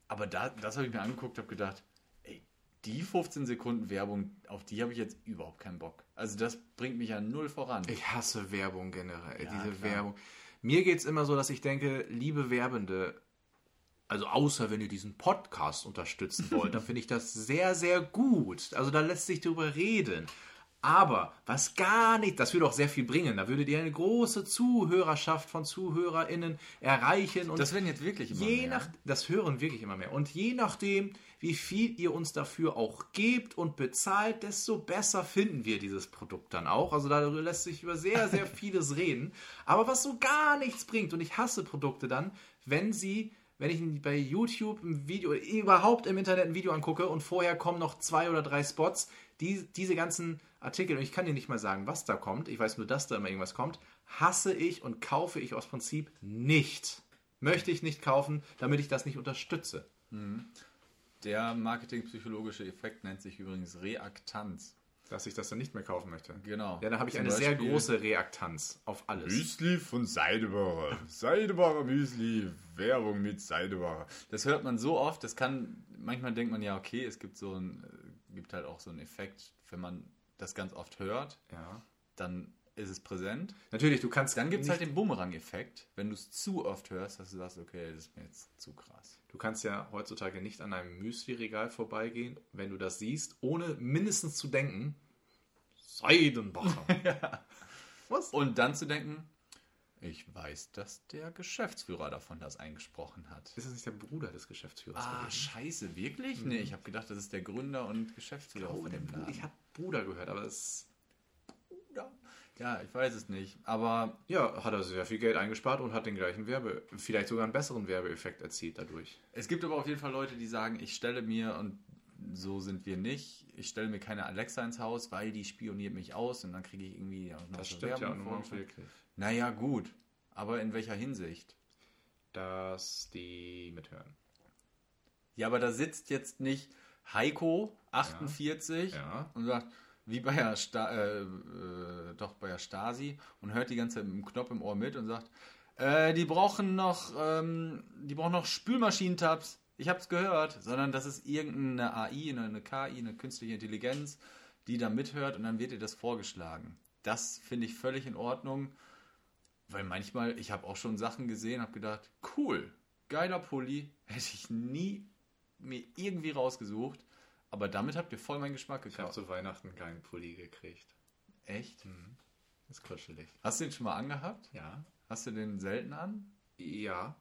Aber da, das habe ich mir angeguckt, habe gedacht, ey, die 15 Sekunden Werbung, auf die habe ich jetzt überhaupt keinen Bock. Also das bringt mich ja null voran. Ich hasse Werbung generell. Ja, diese klar. Werbung. Mir geht es immer so, dass ich denke, liebe Werbende, also außer wenn ihr diesen Podcast unterstützen wollt, dann finde ich das sehr, sehr gut. Also da lässt sich drüber reden. Aber was gar nicht, das würde auch sehr viel bringen. Da würdet ihr eine große Zuhörerschaft von ZuhörerInnen erreichen. Und das werden jetzt wirklich immer je mehr. nach, das hören wirklich immer mehr. Und je nachdem, wie viel ihr uns dafür auch gebt und bezahlt, desto besser finden wir dieses Produkt dann auch. Also da lässt sich über sehr, sehr [LAUGHS] vieles reden. Aber was so gar nichts bringt, und ich hasse Produkte dann, wenn sie, wenn ich bei YouTube ein Video, überhaupt im Internet ein Video angucke und vorher kommen noch zwei oder drei Spots, die, diese ganzen Artikel, und ich kann dir nicht mal sagen, was da kommt, ich weiß nur, dass da immer irgendwas kommt, hasse ich und kaufe ich aus Prinzip nicht. Möchte ich nicht kaufen, damit ich das nicht unterstütze. Der marketingpsychologische Effekt nennt sich übrigens Reaktanz. Dass ich das dann nicht mehr kaufen möchte. Genau. Ja, dann habe ich Zum eine sehr Beispiel- große Reaktanz auf alles. Müsli von Seidebacher. Seidebacher Müsli. Werbung mit Seidebacher. Das hört man so oft, das kann, manchmal denkt man ja, okay, es gibt so ein, äh, gibt halt auch so einen Effekt, wenn man das ganz oft hört, Ja. dann ist es präsent. Natürlich, du kannst Dann gibt es halt den Bumerang-Effekt, wenn du es zu oft hörst, dass du sagst, okay, das ist mir jetzt zu krass. Du kannst ja heutzutage nicht an einem Müsli-Regal vorbeigehen, wenn du das siehst, ohne mindestens zu denken, Seidenbacher. [LAUGHS] Was? Und dann zu denken, ich weiß, dass der Geschäftsführer davon das eingesprochen hat. Ist das nicht der Bruder des Geschäftsführers Ah, gewesen? scheiße, wirklich? Nee, ich habe gedacht, das ist der Gründer und Geschäftsführer Oh, von dem Bruder. Laden. Ich habe Bruder gehört, aber das Ja, ich weiß es nicht. Aber ja, hat er sehr viel Geld eingespart und hat den gleichen Werbe, vielleicht sogar einen besseren Werbeeffekt erzielt dadurch. es gibt aber auf jeden Fall Leute, die sagen, ich stelle mir und so sind wir nicht. Ich stelle mir keine Alexa ins Haus, weil die spioniert mich aus und dann kriege ich irgendwie auch noch Das stimmt ja Werbung nun mal wirklich. Naja, gut. Aber in welcher Hinsicht? Dass die mithören. Ja, aber da sitzt jetzt nicht Heiko, 48, Ja. und sagt, wie bei der, Sta äh, äh, doch bei der Stasi, und hört die ganze Zeit mit dem Knopf im Ohr mit und sagt, äh, die brauchen noch, ähm, die brauchen noch Spülmaschinentabs. Ich hab's gehört, sondern das ist irgendeine AI, eine, KI, eine künstliche Intelligenz, die da mithört und dann wird ihr das vorgeschlagen. Das finde ich völlig in Ordnung, weil manchmal, ich habe auch schon Sachen gesehen, habe gedacht, cool, geiler Pulli, hätte ich nie mir irgendwie rausgesucht, aber damit habt ihr voll meinen Geschmack Ich habe gekauft. zu Weihnachten einen kleinen Pulli gekriegt. Echt? Ist kuschelig. Hast du den schon mal angehabt? Ja. Hast du den selten an? Ja.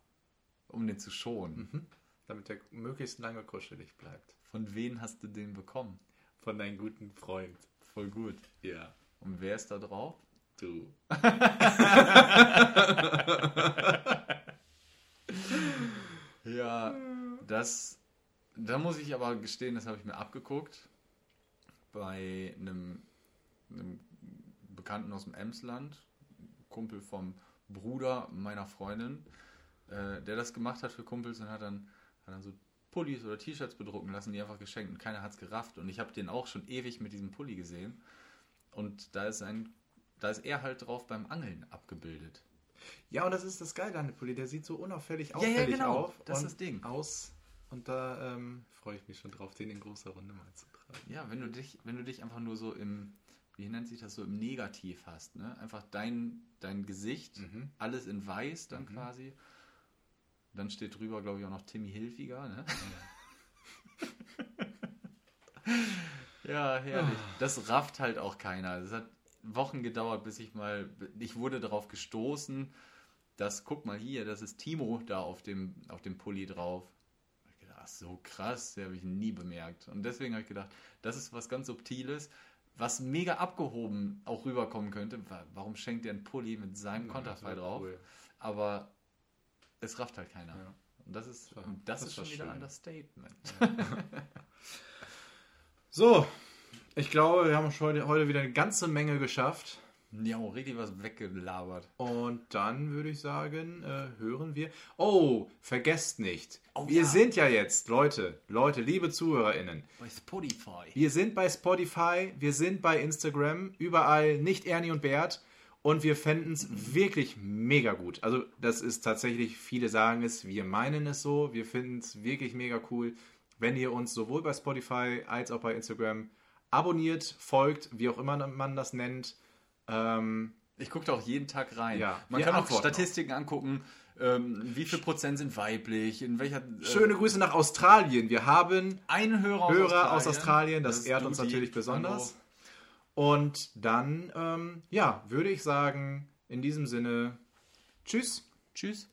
Um den zu schonen. Mhm. Damit der möglichst lange kuschelig bleibt. Von wem hast du den bekommen? Von deinem guten Freund. Voll gut. Ja. Und wer ist da drauf? Du. [LAUGHS] Ja, das, da muss ich aber gestehen, das habe ich mir abgeguckt bei einem, einem Bekannten aus dem Emsland, Kumpel vom Bruder meiner Freundin, äh, der das gemacht hat für Kumpels und hat dann, hat dann so Pullis oder T-Shirts bedrucken lassen, die einfach geschenkt und keiner hat es gerafft. Und ich habe den auch schon ewig mit diesem Pulli gesehen. Und da ist ein, da ist er halt drauf beim Angeln abgebildet. Ja, und das ist das Geile an dem Pulli. Der sieht so unauffällig ja, auffällig genau. auf. Das ist das Ding. Aus. Und da ähm, freue ich mich schon drauf, den in großer Runde mal zu tragen. Ja, wenn du dich, wenn du dich einfach nur so im, wie nennt sich das so, im Negativ hast, ne? Einfach dein, dein Gesicht, Mhm. alles in weiß dann quasi. Dann steht drüber, glaube ich, auch noch Timmy Hilfiger, ne? ja, herrlich. Das rafft halt auch keiner. Es hat Wochen gedauert, bis ich mal, ich wurde darauf gestoßen, dass, guck mal hier, das ist Timo da auf dem, auf dem Pulli drauf. Ich gedacht, ach, so krass, den habe ich nie bemerkt. Und deswegen habe ich gedacht, das ist was ganz Subtiles, was mega abgehoben auch rüberkommen könnte. Wa- Warum schenkt der einen Pulli mit seinem Konterfei drauf? cool. Aber es rafft halt keiner. Ja. Und das ist, das das ist schon wieder ein Understatement. [LAUGHS] So, ich glaube, wir haben heute, heute wieder eine ganze Menge geschafft. Ja, auch richtig was weggelabert. Und dann würde ich sagen, äh, hören wir. Oh, vergesst nicht. Oh, wir ja. sind ja jetzt, Leute, Leute, liebe ZuhörerInnen. Bei Spotify. Wir sind bei Spotify, wir sind bei Instagram, überall nicht Ernie und Bert. Und wir fänden es wirklich mega gut. Also, das ist tatsächlich, viele sagen es, wir meinen es so. Wir finden es wirklich mega cool, wenn ihr uns sowohl bei Spotify als auch bei Instagram abonniert, folgt, wie auch immer man das nennt. Ähm, Ich gucke da auch jeden Tag rein. Ja, Man kann auch Statistiken angucken, ähm, wie viel Prozent sind weiblich, in welcher... Äh, schöne Grüße nach Australien. Wir haben Ein Hörer aus Hörer Australien. aus Australien, das, ist ehrt uns natürlich besonders. Und dann, ähm, ja, würde ich sagen, in diesem Sinne, tschüss. Tschüss.